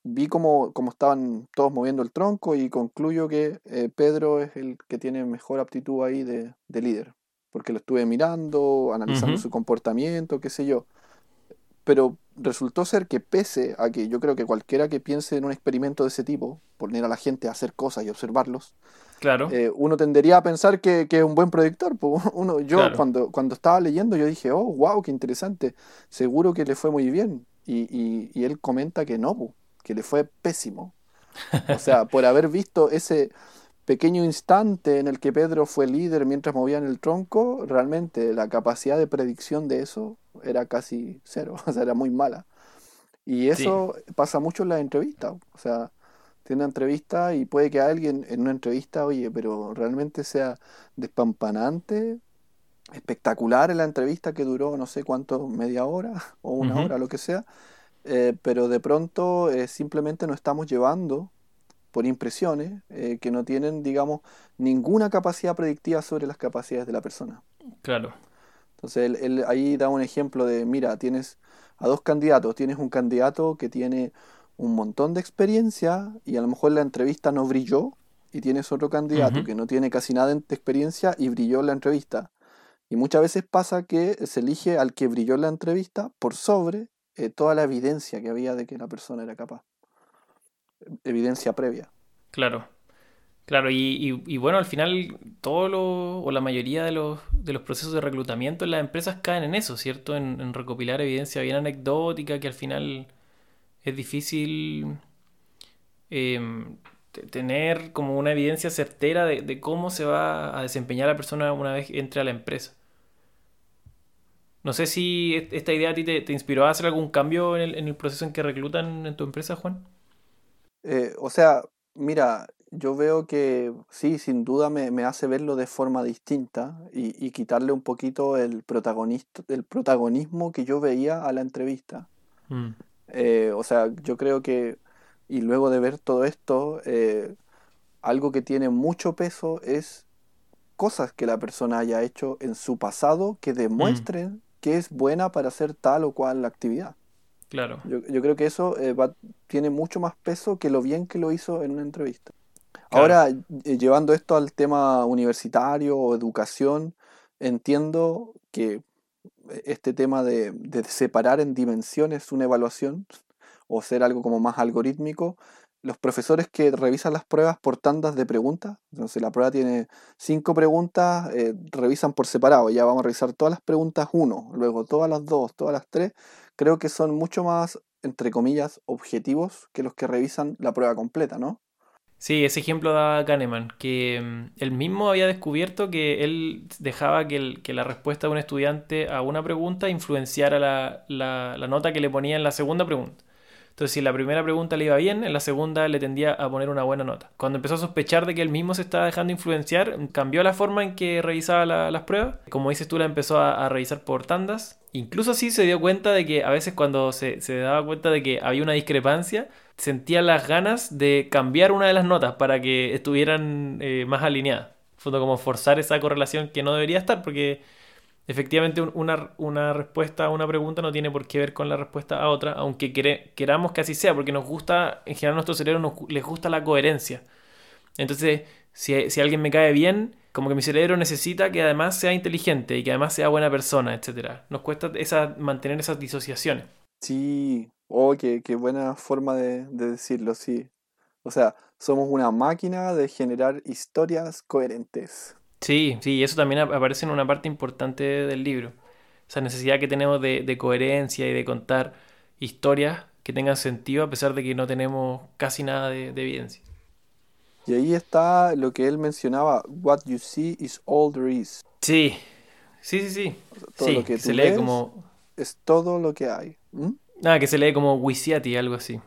vi cómo, estaban todos moviendo el tronco y concluyo que eh, Pedro es el que tiene mejor aptitud ahí de, líder, porque lo estuve mirando, analizando su comportamiento, qué sé yo. Pero resultó ser que pese a que yo creo que cualquiera que piense en un experimento de ese tipo, poner a la gente a hacer cosas y observarlos, claro. Eh, uno tendería a pensar que, es un buen predictor. [laughs] Uno, yo cuando, cuando estaba leyendo yo dije, oh, wow, qué interesante, seguro que le fue muy bien. Y, y, él comenta que no, que le fue pésimo. O sea, [laughs] por haber visto ese pequeño instante en el que Pedro fue líder mientras movían el tronco, realmente la capacidad de predicción de eso era casi cero, [laughs] o sea, era muy mala. Y eso pasa mucho en las entrevistas, o sea, tiene una entrevista y puede que alguien en una entrevista, oye, pero realmente sea despampanante, espectacular en la entrevista que duró no sé cuánto, media hora o una hora, lo que sea, eh, pero de pronto eh, simplemente nos estamos llevando por impresiones eh, que no tienen, digamos, ninguna capacidad predictiva sobre las capacidades de la persona. Claro. Entonces él, ahí da un ejemplo de, mira, tienes a dos candidatos, tienes un candidato que tiene un montón de experiencia y a lo mejor la entrevista no brilló y tienes otro candidato que no tiene casi nada de experiencia y brilló en la entrevista. Y muchas veces pasa que se elige al que brilló en la entrevista por sobre eh, toda la evidencia que había de que la persona era capaz. Evidencia previa. Claro. Claro, y, bueno, al final todo lo, o la mayoría de los, de los procesos de reclutamiento en las empresas caen en eso, ¿cierto? En, recopilar evidencia bien anecdótica que al final es difícil em, tener como una evidencia certera de, cómo se va a desempeñar la persona una vez entre a la empresa. No sé si esta idea a ti te, inspiró a hacer algún cambio en el, proceso en que reclutan en tu empresa, Juan. Eh, o sea, mira, yo veo que sí, sin duda me, hace verlo de forma distinta y, quitarle un poquito el, protagonista, el protagonismo que yo veía a la entrevista. Mm. Eh, o sea, yo creo que, y luego de ver todo esto, eh, algo que tiene mucho peso es cosas que la persona haya hecho en su pasado que demuestren mm. Que es buena para hacer tal o cual actividad. Claro. Yo, creo que eso eh, tiene mucho más peso que lo bien que lo hizo en una entrevista. Ahora, llevando esto al tema universitario o educación, entiendo que este tema de, separar en dimensiones una evaluación o ser algo como más algorítmico, los profesores que revisan las pruebas por tandas de preguntas, entonces la prueba tiene cinco preguntas, eh, revisan por separado, ya vamos a revisar todas las preguntas uno, luego todas las dos, todas las tres, creo que son mucho más, entre comillas, objetivos que los que revisan la prueba completa, ¿no? Sí, ese ejemplo da Kahneman, que mm, él mismo había descubierto que él dejaba que, la respuesta de un estudiante a una pregunta influenciara la, nota que le ponía en la segunda pregunta. Entonces, si la primera pregunta le iba bien, en la segunda le tendía a poner una buena nota. Cuando empezó a sospechar de que él mismo se estaba dejando influenciar, cambió la forma en que revisaba las pruebas. Como dices tú, la empezó a, revisar por tandas. Incluso así se dio cuenta de que a veces cuando se, daba cuenta de que había una discrepancia, sentía las ganas de cambiar una de las notas para que estuvieran eh, más alineadas. Fue como forzar esa correlación que no debería estar, porque efectivamente una, una, respuesta a una pregunta no tiene por qué ver con la respuesta a otra, aunque queramos que así sea, porque nos gusta, en general a nuestro cerebro nos, les gusta la coherencia. Entonces, si, si alguien me cae bien, como que mi cerebro necesita que además sea inteligente y que además sea buena persona, etc. Nos cuesta esa, mantener esas disociaciones. Sí, Oh, qué, buena forma de, decirlo, sí. O sea, somos una máquina de generar historias coherentes. Sí, sí, y eso también aparece en una parte importante del libro. Esa necesidad que tenemos de, coherencia y de contar historias que tengan sentido a pesar de que no tenemos casi nada de, evidencia. Y ahí está lo que él mencionaba, what you see is all there is. Sí, sí, sí, sí. todo lo que se lee como... Es todo lo que hay. Ah, que se lee como Wisiati, algo así.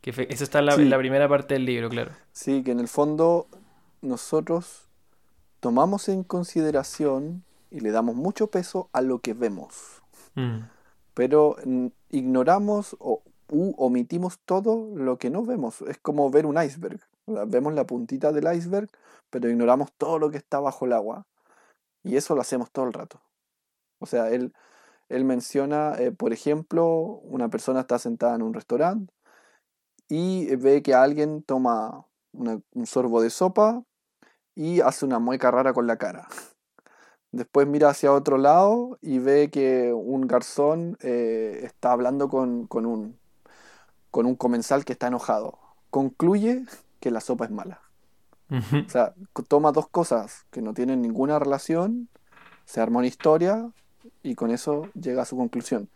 Que eso está en la, primera parte del libro, claro. Sí, que en el fondo nosotros tomamos en consideración y le damos mucho peso a lo que vemos. Mm. Pero ignoramos o omitimos todo lo que no vemos. Es como ver un iceberg. Vemos la puntita del iceberg, pero ignoramos todo lo que está bajo el agua. Y eso lo hacemos todo el rato. O sea, él él menciona, eh, por ejemplo, una persona está sentada en un restaurante y ve que alguien toma un sorbo de sopa y hace una mueca rara con la cara. Después mira hacia otro lado y ve que un garzón eh, está hablando con, un, con un comensal que está enojado. Concluye que la sopa es mala. O sea, toma dos cosas que no tienen ninguna relación, se arma una historia y con eso llega a su conclusión.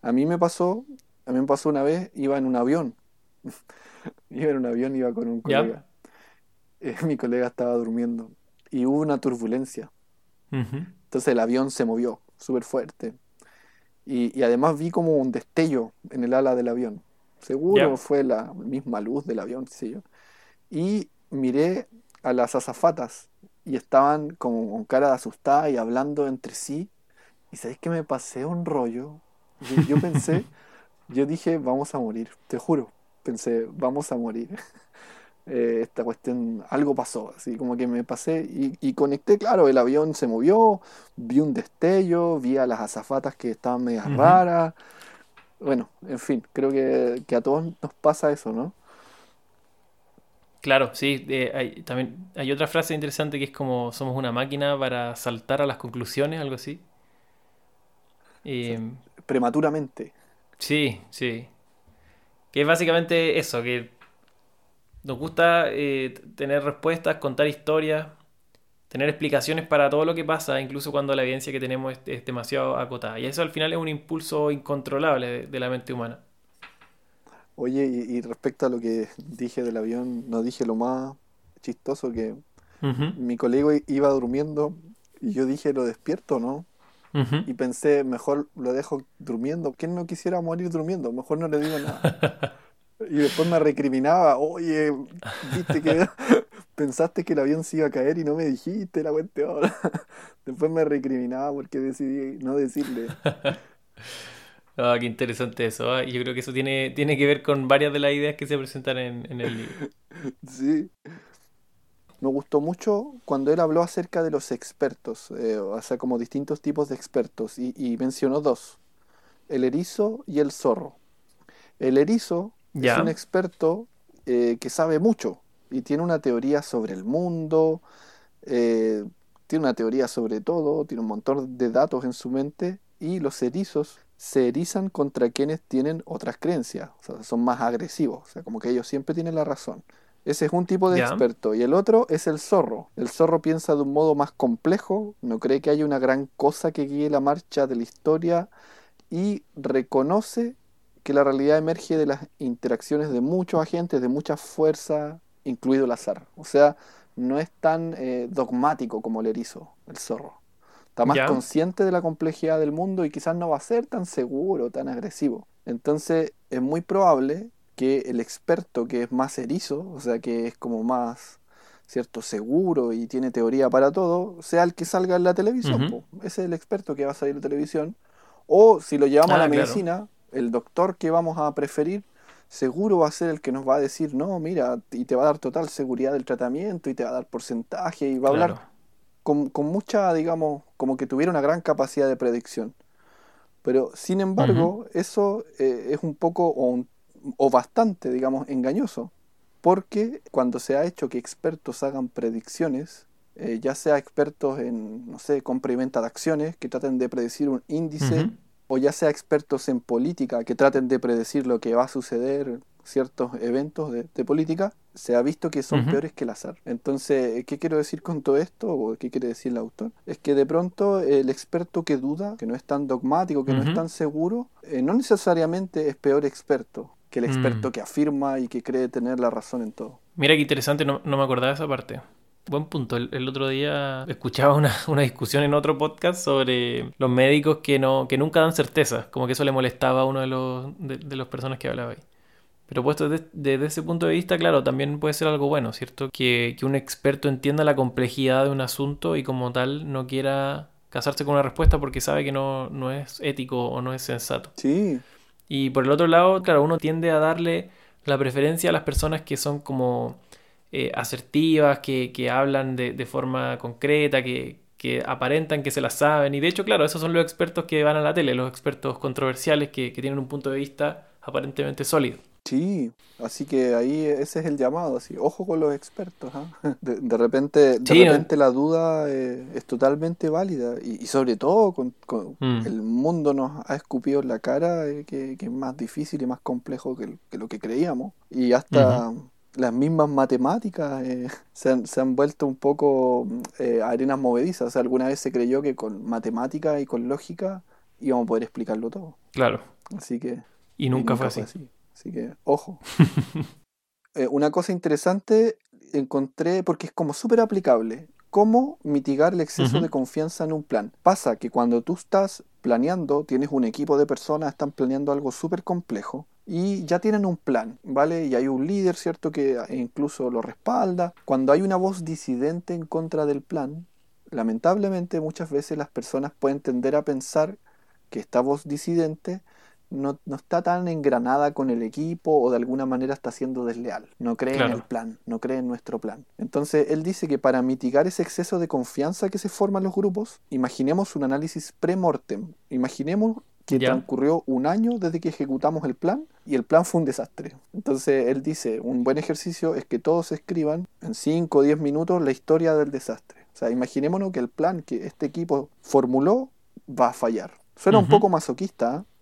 A mí me pasó, a mí me pasó una vez, iba en un avión. [laughs] iba en un avión, iba con un colega. Eh, [laughs] mi colega estaba durmiendo y hubo una turbulencia. Entonces el avión se movió súper fuerte. Y, además vi como un destello en el ala del avión. Seguro fue la misma luz del avión, sí yo. Y miré a las azafatas y estaban como con cara de asustada y hablando entre sí y sabéis que me pasé un rollo. Yo, pensé, [laughs] yo dije, vamos a morir, te juro. Pensé, vamos a morir. [laughs] Eh, esta cuestión, algo pasó, así como que me pasé y, conecté, claro, el avión se movió, vi un destello, vi a las azafatas que estaban medias raras. Bueno, en fin, creo que, a todos nos pasa eso, ¿no? Claro, sí, eh, hay, también hay otra frase interesante que es como somos una máquina para saltar a las conclusiones, algo así. Em, prematuramente. Sí, sí. Que es básicamente eso, que nos gusta eh, tener respuestas, contar historias, tener explicaciones para todo lo que pasa, incluso cuando la evidencia que tenemos es, demasiado acotada. Y eso al final es un impulso incontrolable de, la mente humana. Oye, y, respecto a lo que dije del avión, no dije lo más chistoso que mi colega iba durmiendo y yo dije, ¿lo despierto no? Y pensé, mejor lo dejo durmiendo. ¿Quién no quisiera morir durmiendo? Mejor no le digo nada. [laughs] y después me recriminaba, oye, viste que [laughs] pensaste que el avión se iba a caer y no me dijiste la cuente ahora. [laughs] después me recriminaba porque decidí no decirle. [laughs] Ah, qué interesante eso. ¿ah? Yo creo que eso tiene, tiene que ver con varias de las ideas que se presentan en, el libro. Sí. Me gustó mucho cuando él habló acerca de los expertos, eh, o sea, como distintos tipos de expertos, y, mencionó dos, el erizo y el zorro. El erizo es un experto eh, que sabe mucho y tiene una teoría sobre el mundo, eh, tiene una teoría sobre todo, tiene un montón de datos en su mente, y los erizos se erizan contra quienes tienen otras creencias, o sea, son más agresivos, o sea, como que ellos siempre tienen la razón. Ese es un tipo de experto. Y el otro es el zorro. El zorro piensa de un modo más complejo, no cree que haya una gran cosa que guíe la marcha de la historia y reconoce que la realidad emerge de las interacciones de muchos agentes, de mucha fuerza, incluido el azar. O sea, no es tan eh, dogmático como el erizo, el zorro. Está más consciente de la complejidad del mundo y quizás no va a ser tan seguro, tan agresivo. Entonces es muy probable que el experto que es más erizo, o sea que es como más cierto seguro y tiene teoría para todo, sea el que salga en la televisión. Ese es el experto que va a salir en la televisión. O si lo llevamos a la ah, medicina, el doctor que vamos a preferir seguro va a ser el que nos va a decir, no, mira, y te va a dar total seguridad del tratamiento y te va a dar porcentaje y va a hablar con, mucha, digamos, como que tuviera una gran capacidad de predicción. Pero, sin embargo, eso eh, es un poco o, bastante, digamos, engañoso, porque cuando se ha hecho que expertos hagan predicciones, eh, ya sea expertos en, no sé, compra y venta de acciones, que traten de predecir un índice, o ya sea expertos en política, que traten de predecir lo que va a suceder ciertos eventos de, política, se ha visto que son peores que el azar. Entonces, ¿qué quiero decir con todo esto? ¿O qué quiere decir el autor? Es que de pronto el experto que duda, que no es tan dogmático, que no es tan seguro, eh, no necesariamente es peor experto que el experto mm. que afirma y que cree tener la razón en todo. Mira qué interesante, no, me acordaba de esa parte. Buen punto. El, otro día escuchaba [laughs] una, discusión en otro podcast sobre los médicos que no que nunca dan certeza. Como que eso le molestaba a uno de los de, de las personas que hablaba ahí. Pero puesto desde, ese punto de vista, claro, también puede ser algo bueno, ¿cierto? Que, un experto entienda la complejidad de un asunto y como tal no quiera casarse con una respuesta porque sabe que no, no es ético o no es sensato. Sí. Y por el otro lado, claro, uno tiende a darle la preferencia a las personas que son como eh, asertivas, que, que hablan de, de, forma concreta, que, que aparentan que se las saben. Y de hecho, claro, esos son los expertos que van a la tele, los expertos controversiales que, que tienen un punto de vista aparentemente sólido. Sí, así que ahí ese es el llamado, así, ojo con los expertos. ¿ah? [laughs] De, repente, de repente la duda eh, es totalmente válida y, sobre todo con, mm. el mundo nos ha escupido en la cara eh, que, es más difícil y más complejo que, lo que creíamos y hasta las mismas matemáticas eh, [laughs] se, han, se, han, vuelto un poco arenas movedizas. O sea, alguna vez se creyó que con matemática y con lógica íbamos a poder explicarlo todo. Claro. Así que... Y nunca, fue así. Así que, ojo. [laughs] Eh, una cosa interesante encontré, porque es como súper aplicable, cómo mitigar el exceso de confianza en un plan. Pasa que cuando tú estás planeando, tienes un equipo de personas, están planeando algo súper complejo y ya tienen un plan, ¿vale? Y hay un líder, ¿cierto? Que incluso lo respalda. Cuando hay una voz disidente en contra del plan, lamentablemente muchas veces las personas pueden tender a pensar que esta voz disidente no, está tan engranada con el equipo o de alguna manera está siendo desleal. No cree en el plan, no cree en nuestro plan. Entonces, él dice que para mitigar ese exceso de confianza que se forma en los grupos, imaginemos un análisis pre-mortem. Imaginemos que transcurrió un año desde que ejecutamos el plan y el plan fue un desastre. Entonces él dice, un buen ejercicio es que todos escriban en 5 o 10 minutos la historia del desastre. O sea, imaginémonos que el plan que este equipo formuló va a fallar. Suena un poco masoquista, ¿eh?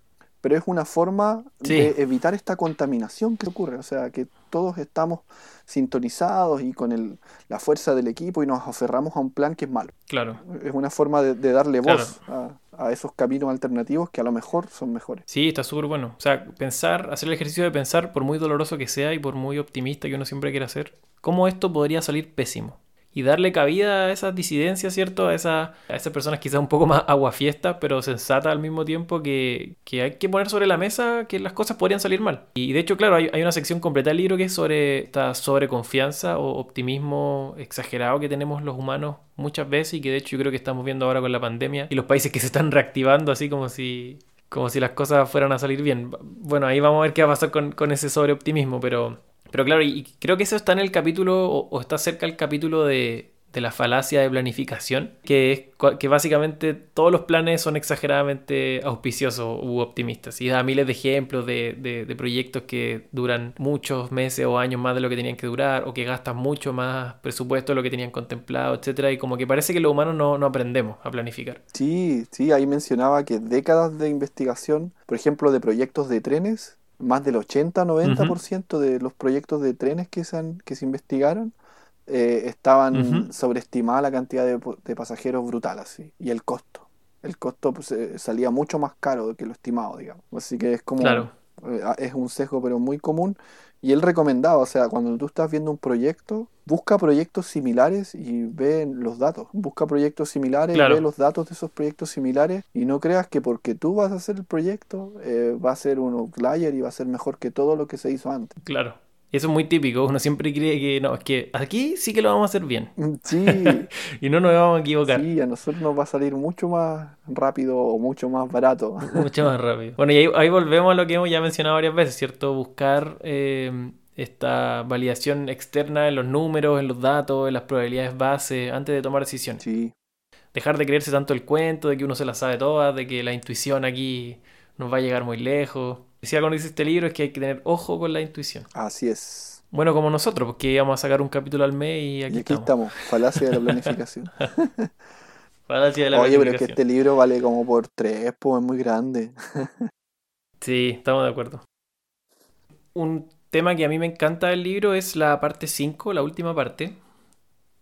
Pero es una forma de evitar esta contaminación que ocurre, o sea, que todos estamos sintonizados y con el, la fuerza del equipo y nos aferramos a un plan que es malo. Claro. Es una forma de, darle voz a, a, esos caminos alternativos que a lo mejor son mejores. Sí, está súper bueno. O sea, pensar, hacer el ejercicio de pensar, por muy doloroso que sea y por muy optimista que uno siempre quiera ser, cómo esto podría salir pésimo y darle cabida a esas disidencias, ¿cierto? A, esa, a esas personas quizás un poco más [laughs] aguafiestas, pero sensatas al mismo tiempo, que, que, hay que poner sobre la mesa que las cosas podrían salir mal. Y de hecho, claro, hay, hay, una sección completa del libro que es sobre esta sobreconfianza o optimismo exagerado que tenemos los humanos muchas veces y que de hecho yo creo que estamos viendo ahora con la pandemia y los países que se están reactivando así como si como si las cosas fueran a salir bien. Bueno, ahí vamos a ver qué va a pasar con, con ese sobreoptimismo, pero pero claro, y creo que eso está en el capítulo, o, está cerca del capítulo de, la falacia de planificación, que es que básicamente todos los planes son exageradamente auspiciosos u optimistas. Y da miles de ejemplos de, proyectos que duran muchos meses o años más de lo que tenían que durar, o que gastan mucho más presupuesto de lo que tenían contemplado, etcétera. Y como que parece que los humanos no, no aprendemos a planificar. Sí, sí, ahí mencionaba que décadas de investigación, por ejemplo, de proyectos de trenes, más del 80-90% de los proyectos de trenes que se, que se investigaron eh, estaban sobreestimada la cantidad de, pasajeros brutal así y el costo. El costo pues, eh, salía mucho más caro que lo estimado, digamos. Así que es como claro. Eh, es un sesgo pero muy común y él recomendaba, o sea, cuando tú estás viendo un proyecto, busca proyectos similares y ve los datos. Busca proyectos similares, ve los datos de esos proyectos similares y no creas que porque tú vas a hacer el proyecto eh, va a ser un outlier y va a ser mejor que todo lo que se hizo antes. Claro. Eso es muy típico, uno siempre cree que no, es que aquí sí que lo vamos a hacer bien. Mm, sí. [laughs] y no nos vamos a equivocar. Sí, a nosotros nos va a salir mucho más rápido o mucho más barato. [laughs] mucho más rápido. Bueno, y ahí, volvemos a lo que hemos ya mencionado varias veces, ¿cierto? Buscar eh, esta validación externa en los números, en los datos, en las probabilidades base, antes de tomar decisiones. Sí. Dejar de creerse tanto el cuento de que uno se la sabe todas, de que la intuición aquí nos va a llegar muy lejos. Si algo dice este libro es que hay que tener ojo con la intuición. Así es. Bueno, como nosotros, porque íbamos a sacar un capítulo al mes y aquí, y aquí estamos. Falacia de la planificación. [laughs] Falacia de la Oye, pero es que este libro vale como por tres, pues es muy grande. [laughs] sí, estamos de acuerdo. Un tema que a mí me encanta del libro es la parte 5, la última parte,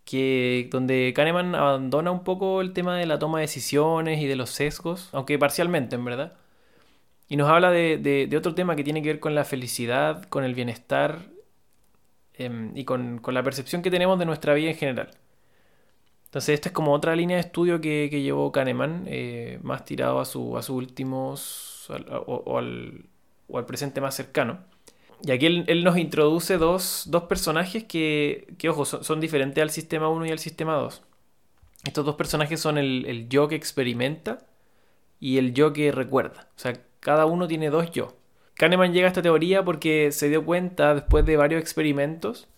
que donde Kahneman abandona un poco el tema de la toma de decisiones y de los sesgos, aunque parcialmente, en verdad y nos habla de, otro tema que tiene que ver con la felicidad, con el bienestar em, y con, la percepción que tenemos de nuestra vida en general. Entonces, esta es como otra línea de estudio que, llevó Kahneman, eh, más tirado a, su, a sus últimos o, al, presente más cercano. Y aquí él, nos introduce dos, personajes que, que ojo, son, diferentes al sistema 1 y al sistema 2. Estos dos personajes son el, el yo que experimenta y el yo que recuerda. O sea, cada uno tiene dos yo. Kahneman llega a esta teoría porque se dio cuenta después de varios experimentos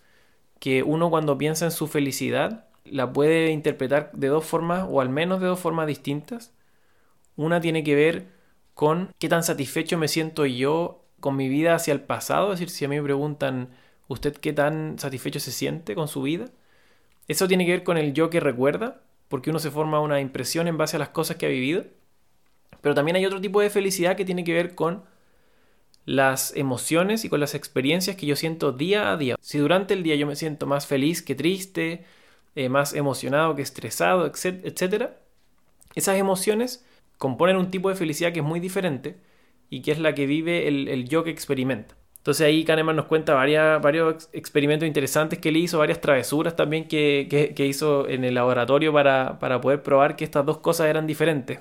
que uno cuando piensa en su felicidad la puede interpretar de dos formas o al menos de dos formas distintas. Una tiene que ver con qué tan satisfecho me siento yo con mi vida hacia el pasado, es decir, si a mí me preguntan usted qué tan satisfecho se siente con su vida, eso tiene que ver con el yo que recuerda, porque uno se forma una impresión en base a las cosas que ha vivido. Pero también hay otro tipo de felicidad que tiene que ver con las emociones y con las experiencias que yo siento día a día. Si durante el día yo me siento más feliz que triste, eh, más emocionado que estresado, etc., esas emociones componen un tipo de felicidad que es muy diferente y que es la que vive el, yo que experimenta. Entonces ahí Kahneman nos cuenta varios experimentos interesantes que él hizo, varias travesuras también que, hizo en el laboratorio para, para poder probar que estas dos cosas eran diferentes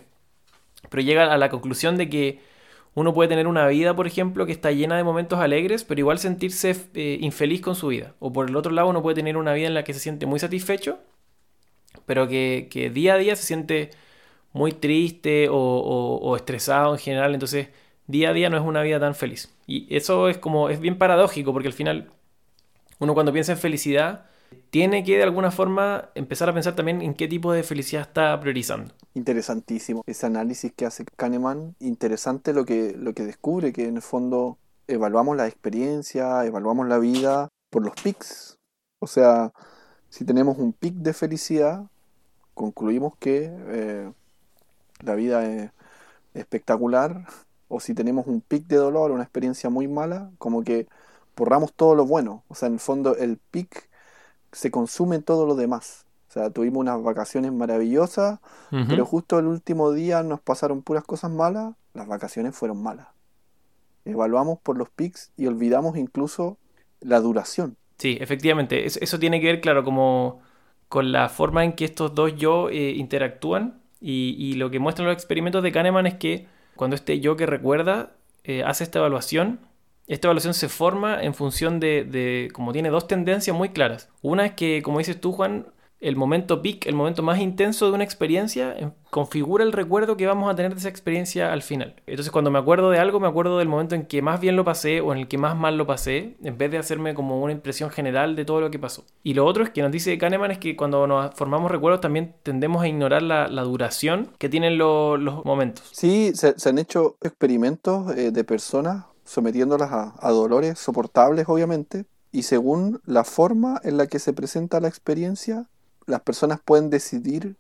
pero llega a la conclusión de que uno puede tener una vida, por ejemplo, que está llena de momentos alegres, pero igual sentirse eh, infeliz con su vida. O por el otro lado, uno puede tener una vida en la que se siente muy satisfecho, pero que, día a día se siente muy triste o, estresado en general. Entonces, día a día no es una vida tan feliz. Y eso es como, es bien paradójico, porque al final, uno cuando piensa en felicidad, tiene que de alguna forma empezar a pensar también en qué tipo de felicidad está priorizando. Interesantísimo ese análisis que hace Kahneman, interesante lo que, lo que descubre, que en el fondo evaluamos la experiencia, evaluamos la vida por los pics. O sea, si tenemos un pic de felicidad, concluimos que eh, la vida es espectacular o si tenemos un pic de dolor, una experiencia muy mala, como que borramos todo lo bueno. O sea, en el fondo el pic se consume todo lo demás. O sea, tuvimos unas vacaciones maravillosas, pero justo el último día nos pasaron puras cosas malas, las vacaciones fueron malas. Evaluamos por los pics y olvidamos incluso la duración. Sí, efectivamente. Eso, tiene que ver, claro, como con la forma en que estos dos yo eh, interactúan y, lo que muestran los experimentos de Kahneman es que cuando este yo que recuerda eh, hace esta evaluación, esta evaluación se forma en función de, de, como tiene dos tendencias muy claras. Una es que, como dices tú, Juan, el momento peak, el momento más intenso de una experiencia, eh, configura el recuerdo que vamos a tener de esa experiencia al final. Entonces cuando me acuerdo de algo, me acuerdo del momento en que más bien lo pasé o en el que más mal lo pasé, en vez de hacerme como una impresión general de todo lo que pasó. Y lo otro es que nos dice Kahneman es que cuando nos formamos recuerdos también tendemos a ignorar la, duración que tienen los momentos. Sí, se, han hecho experimentos eh, de personas sometiéndolas a dolores soportables, obviamente, y según la forma en la que se presenta la experiencia, las personas pueden decidir,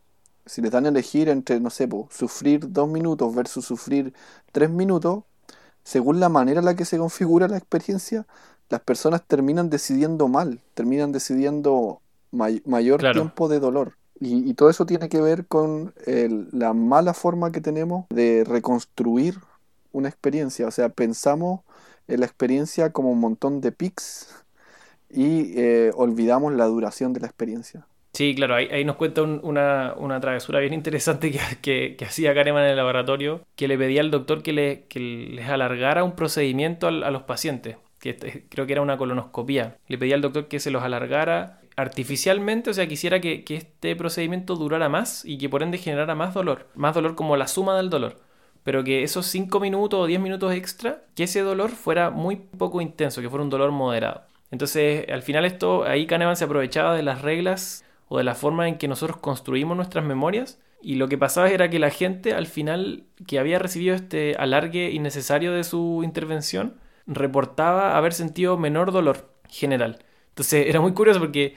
si les dan a elegir entre, no sé, sufrir dos minutos versus sufrir tres minutos, según la manera en la que se configura la experiencia, las personas terminan decidiendo mal, terminan decidiendo mayor tiempo de dolor. Y, todo eso tiene que ver con la mala forma que tenemos de reconstruir una experiencia. O sea, pensamos en la experiencia como un montón de pics y eh, olvidamos la duración de la experiencia. Sí, claro, ahí, nos cuenta una, travesura bien interesante que, que, hacía Kahneman en el laboratorio, que le pedía al doctor que, le, les alargara un procedimiento a, los pacientes, que este, creo que era una colonoscopía. Le pedía al doctor que se los alargara artificialmente, o sea, quisiera que, que este procedimiento durara más y que por ende generara más dolor, más dolor como la suma del dolor pero que esos 5 minutos o 10 minutos extra, que ese dolor fuera muy poco intenso, que fuera un dolor moderado. Entonces, al final esto, ahí Kahneman se aprovechaba de las reglas o de la forma en que nosotros construimos nuestras memorias. Y lo que pasaba era que la gente al final que había recibido este alargue innecesario de su intervención reportaba haber sentido menor dolor general. Entonces era muy curioso porque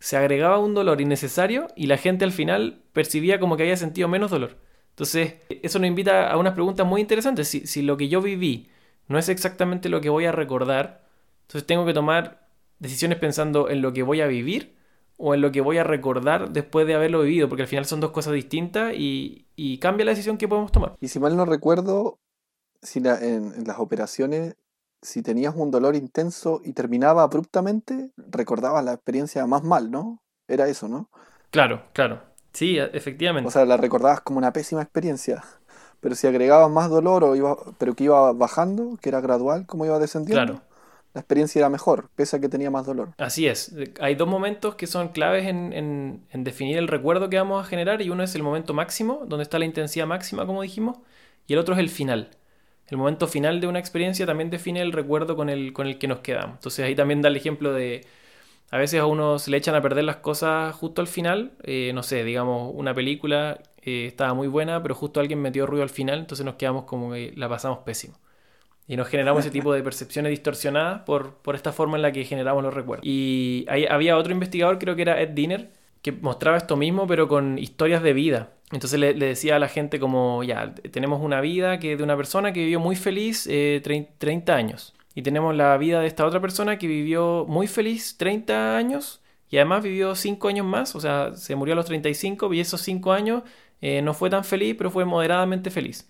se agregaba un dolor innecesario y la gente al final percibía como que había sentido menos dolor. Entonces eso nos invita a unas preguntas muy interesantes. Si, si lo que yo viví no es exactamente lo que voy a recordar, entonces tengo que tomar decisiones pensando en lo que voy a vivir o en lo que voy a recordar después de haberlo vivido, porque al final son dos cosas distintas y, cambia la decisión que podemos tomar. Y si mal no recuerdo, si en, las operaciones, si tenías un dolor intenso y terminaba abruptamente, recordabas la experiencia más mal, ¿no? Era eso, ¿no? Claro, claro. Sí, e, efectivamente. O sea, la recordabas como una pésima experiencia. Pero si agregabas más dolor, o iba, pero que iba bajando, que era gradual, como iba descendiendo. Claro la experiencia era mejor, pese a que tenía más dolor. Así es. Hay dos momentos que son claves en, definir el recuerdo que vamos a generar y uno es el momento máximo, donde está la intensidad máxima, como dijimos, y el otro es el final. El momento final de una experiencia también define el recuerdo con el, con el que nos quedamos. Entonces ahí también da el ejemplo de, a veces a uno se le echan a perder las cosas justo al final, eh, no sé, digamos, una película eh, estaba muy buena, pero justo alguien metió ruido al final, entonces nos quedamos como que la pasamos pésimo. Y nos generamos ese tipo de percepciones distorsionadas por, por esta forma en la que generamos los recuerdos. Y había otro investigador, creo que era Ed Diner, que mostraba esto mismo, pero con historias de vida. Entonces le, decía a la gente como, ya, tenemos una vida que de una persona que vivió muy feliz 30 eh, años. Y tenemos la vida de esta otra persona que vivió muy feliz 30 años y además vivió 5 años más, o sea, se murió a los 35 y esos 5 años eh, no fue tan feliz, pero fue moderadamente feliz.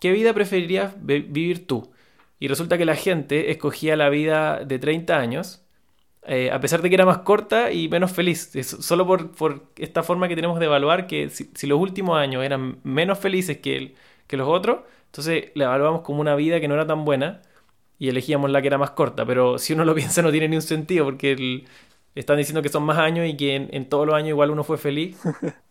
¿Qué vida preferirías vivir tú? Y resulta que la gente escogía la vida de 30 años, eh, a pesar de que era más corta y menos feliz. solo por, esta forma que tenemos de evaluar que si, los últimos años eran menos felices que, que los otros, entonces la evaluamos como una vida que no era tan buena y elegíamos la que era más corta. Pero si uno lo [laughs] piensa no tiene ni un sentido porque están diciendo que son más años y que en, en todos los años igual uno fue feliz. [laughs]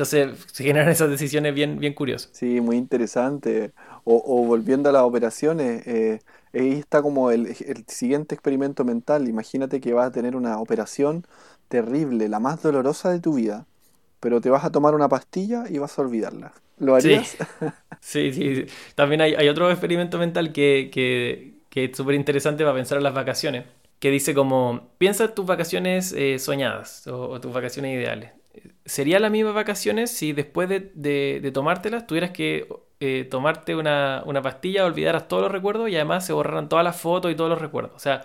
Entonces se generan esas decisiones bien, bien curiosas. Sí, muy interesante. O, volviendo a las operaciones, eh, ahí está como el, siguiente experimento mental. Imagínate que vas a tener una operación terrible, la más dolorosa de tu vida, pero te vas a tomar una pastilla y vas a olvidarla. ¿Lo harías? [laughs] Sí, sí, También hay, otro experimento mental que, que, es súper interesante para pensar en las vacaciones, que dice como, piensa tus vacaciones eh, soñadas o tus vacaciones ideales. ¿Sería la misma vacaciones si después de, tomártelas tuvieras que eh, tomarte una, una pastilla, olvidaras todos los recuerdos y además se borraran todas las fotos y todos los recuerdos. O sea,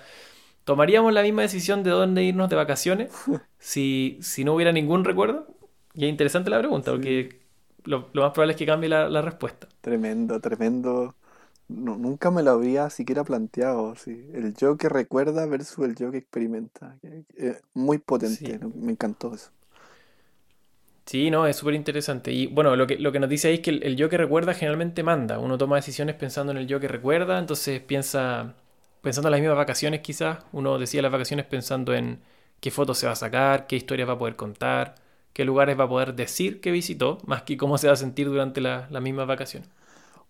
tomaríamos la misma decisión de dónde irnos de vacaciones [laughs] si, si no hubiera ningún recuerdo. Y es interesante la pregunta, porque lo, más probable es que cambie la, respuesta. Tremendo, tremendo. Nunca me lo había siquiera planteado. ¿sí? El yo que recuerda versus el yo que experimenta. muy potente, me encantó eso. Sí, no, es súper interesante. Y bueno, lo que, lo que nos dice ahí es que el, yo que recuerda generalmente manda. Uno toma decisiones pensando en el yo que recuerda, entonces piensa, pensando en las mismas vacaciones quizás. Uno decía las vacaciones pensando en qué fotos se va a sacar, qué historias va a poder contar, qué lugares va a poder decir que visitó, más que cómo se va a sentir durante las la mismas vacaciones.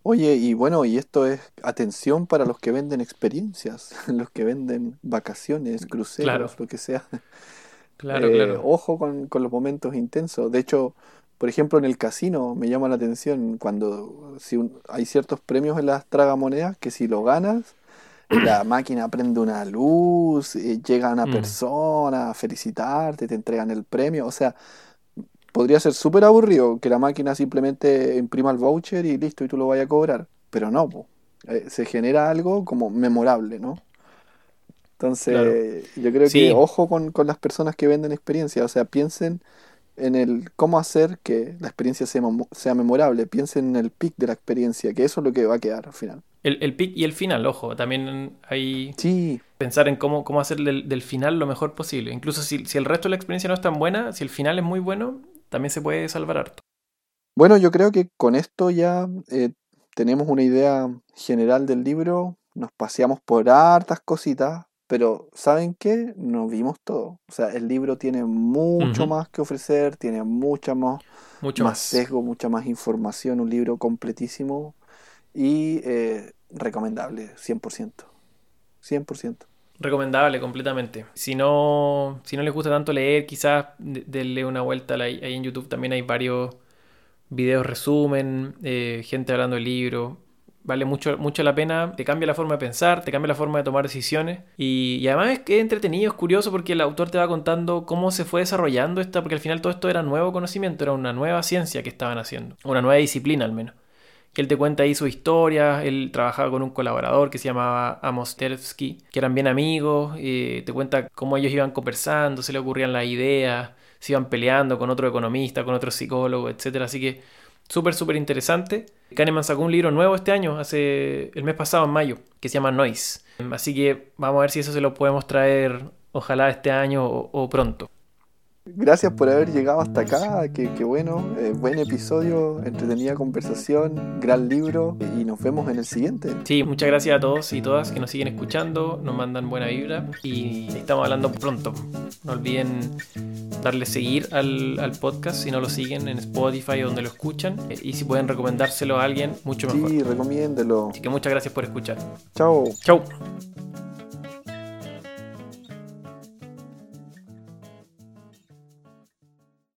Oye, y bueno, y esto es atención para los que venden experiencias, [laughs] los que venden vacaciones, cruceros, lo que sea. Claro, claro. Eh, ojo con, los momentos intensos. De hecho, por ejemplo, en el casino me llama la atención cuando si hay ciertos premios en las tragamonedas que si lo ganas, la [clears throat] máquina prende una luz, eh, llega una mm. persona a felicitarte, te entregan el premio. O sea, podría ser súper aburrido que la máquina simplemente imprima el voucher y listo, y tú lo vayas a cobrar. Pero no, eh, se genera algo como memorable, ¿no? Entonces, yo creo que ojo con, las personas que venden experiencia, o sea, piensen en el cómo hacer que la experiencia sea, sea memorable, piensen en el pic de la experiencia, que eso es lo que va a quedar al final. El, el pic y el final, ojo, también hay sí. pensar en cómo, cómo hacer del, final lo mejor posible. Incluso si, el resto de la experiencia no es tan buena, si el final es muy bueno, también se puede salvar harto. Bueno, yo creo que con esto ya eh, tenemos una idea general del libro, nos paseamos por hartas cositas, pero, ¿saben qué? No vimos todo. O sea, el libro tiene mucho más que ofrecer, tiene mucha más, mucho más, sesgo, mucha más información, un libro completísimo y eh, recomendable, 100%. 100%. Recomendable completamente. Si no, si no les gusta tanto leer, quizás denle una vuelta. Ahí en YouTube también hay varios videos resumen, eh, gente hablando del libro vale mucho, mucho la pena, te cambia la forma de pensar, te cambia la forma de tomar decisiones y, además es que es entretenido, es curioso porque el autor te va contando cómo se fue desarrollando esta, porque al final todo esto era nuevo conocimiento, era una nueva ciencia que estaban haciendo, una nueva disciplina al menos. Él te cuenta ahí su historia, él trabajaba con un colaborador que se llamaba Amos Tversky, que eran bien amigos, te cuenta cómo ellos iban conversando, se le ocurrían las ideas, se iban peleando con otro economista, con otro psicólogo, etc. Así que Súper, súper interesante. Kahneman sacó un libro nuevo este año, hace el mes pasado, en mayo, que se llama Noise. Así que vamos a ver si eso se lo podemos traer, ojalá este año o pronto. Gracias por haber llegado hasta acá, qué, bueno, eh, buen episodio, entretenida conversación, gran libro y nos vemos en el siguiente. Sí, muchas gracias a todos y todas que nos siguen escuchando, nos mandan buena vibra y estamos hablando pronto. No olviden darle seguir al, al podcast si no lo siguen en Spotify o donde lo escuchan y si pueden recomendárselo a alguien, mucho mejor. Sí, recomiéndelo. Así que muchas gracias por escuchar. Chao. Chao.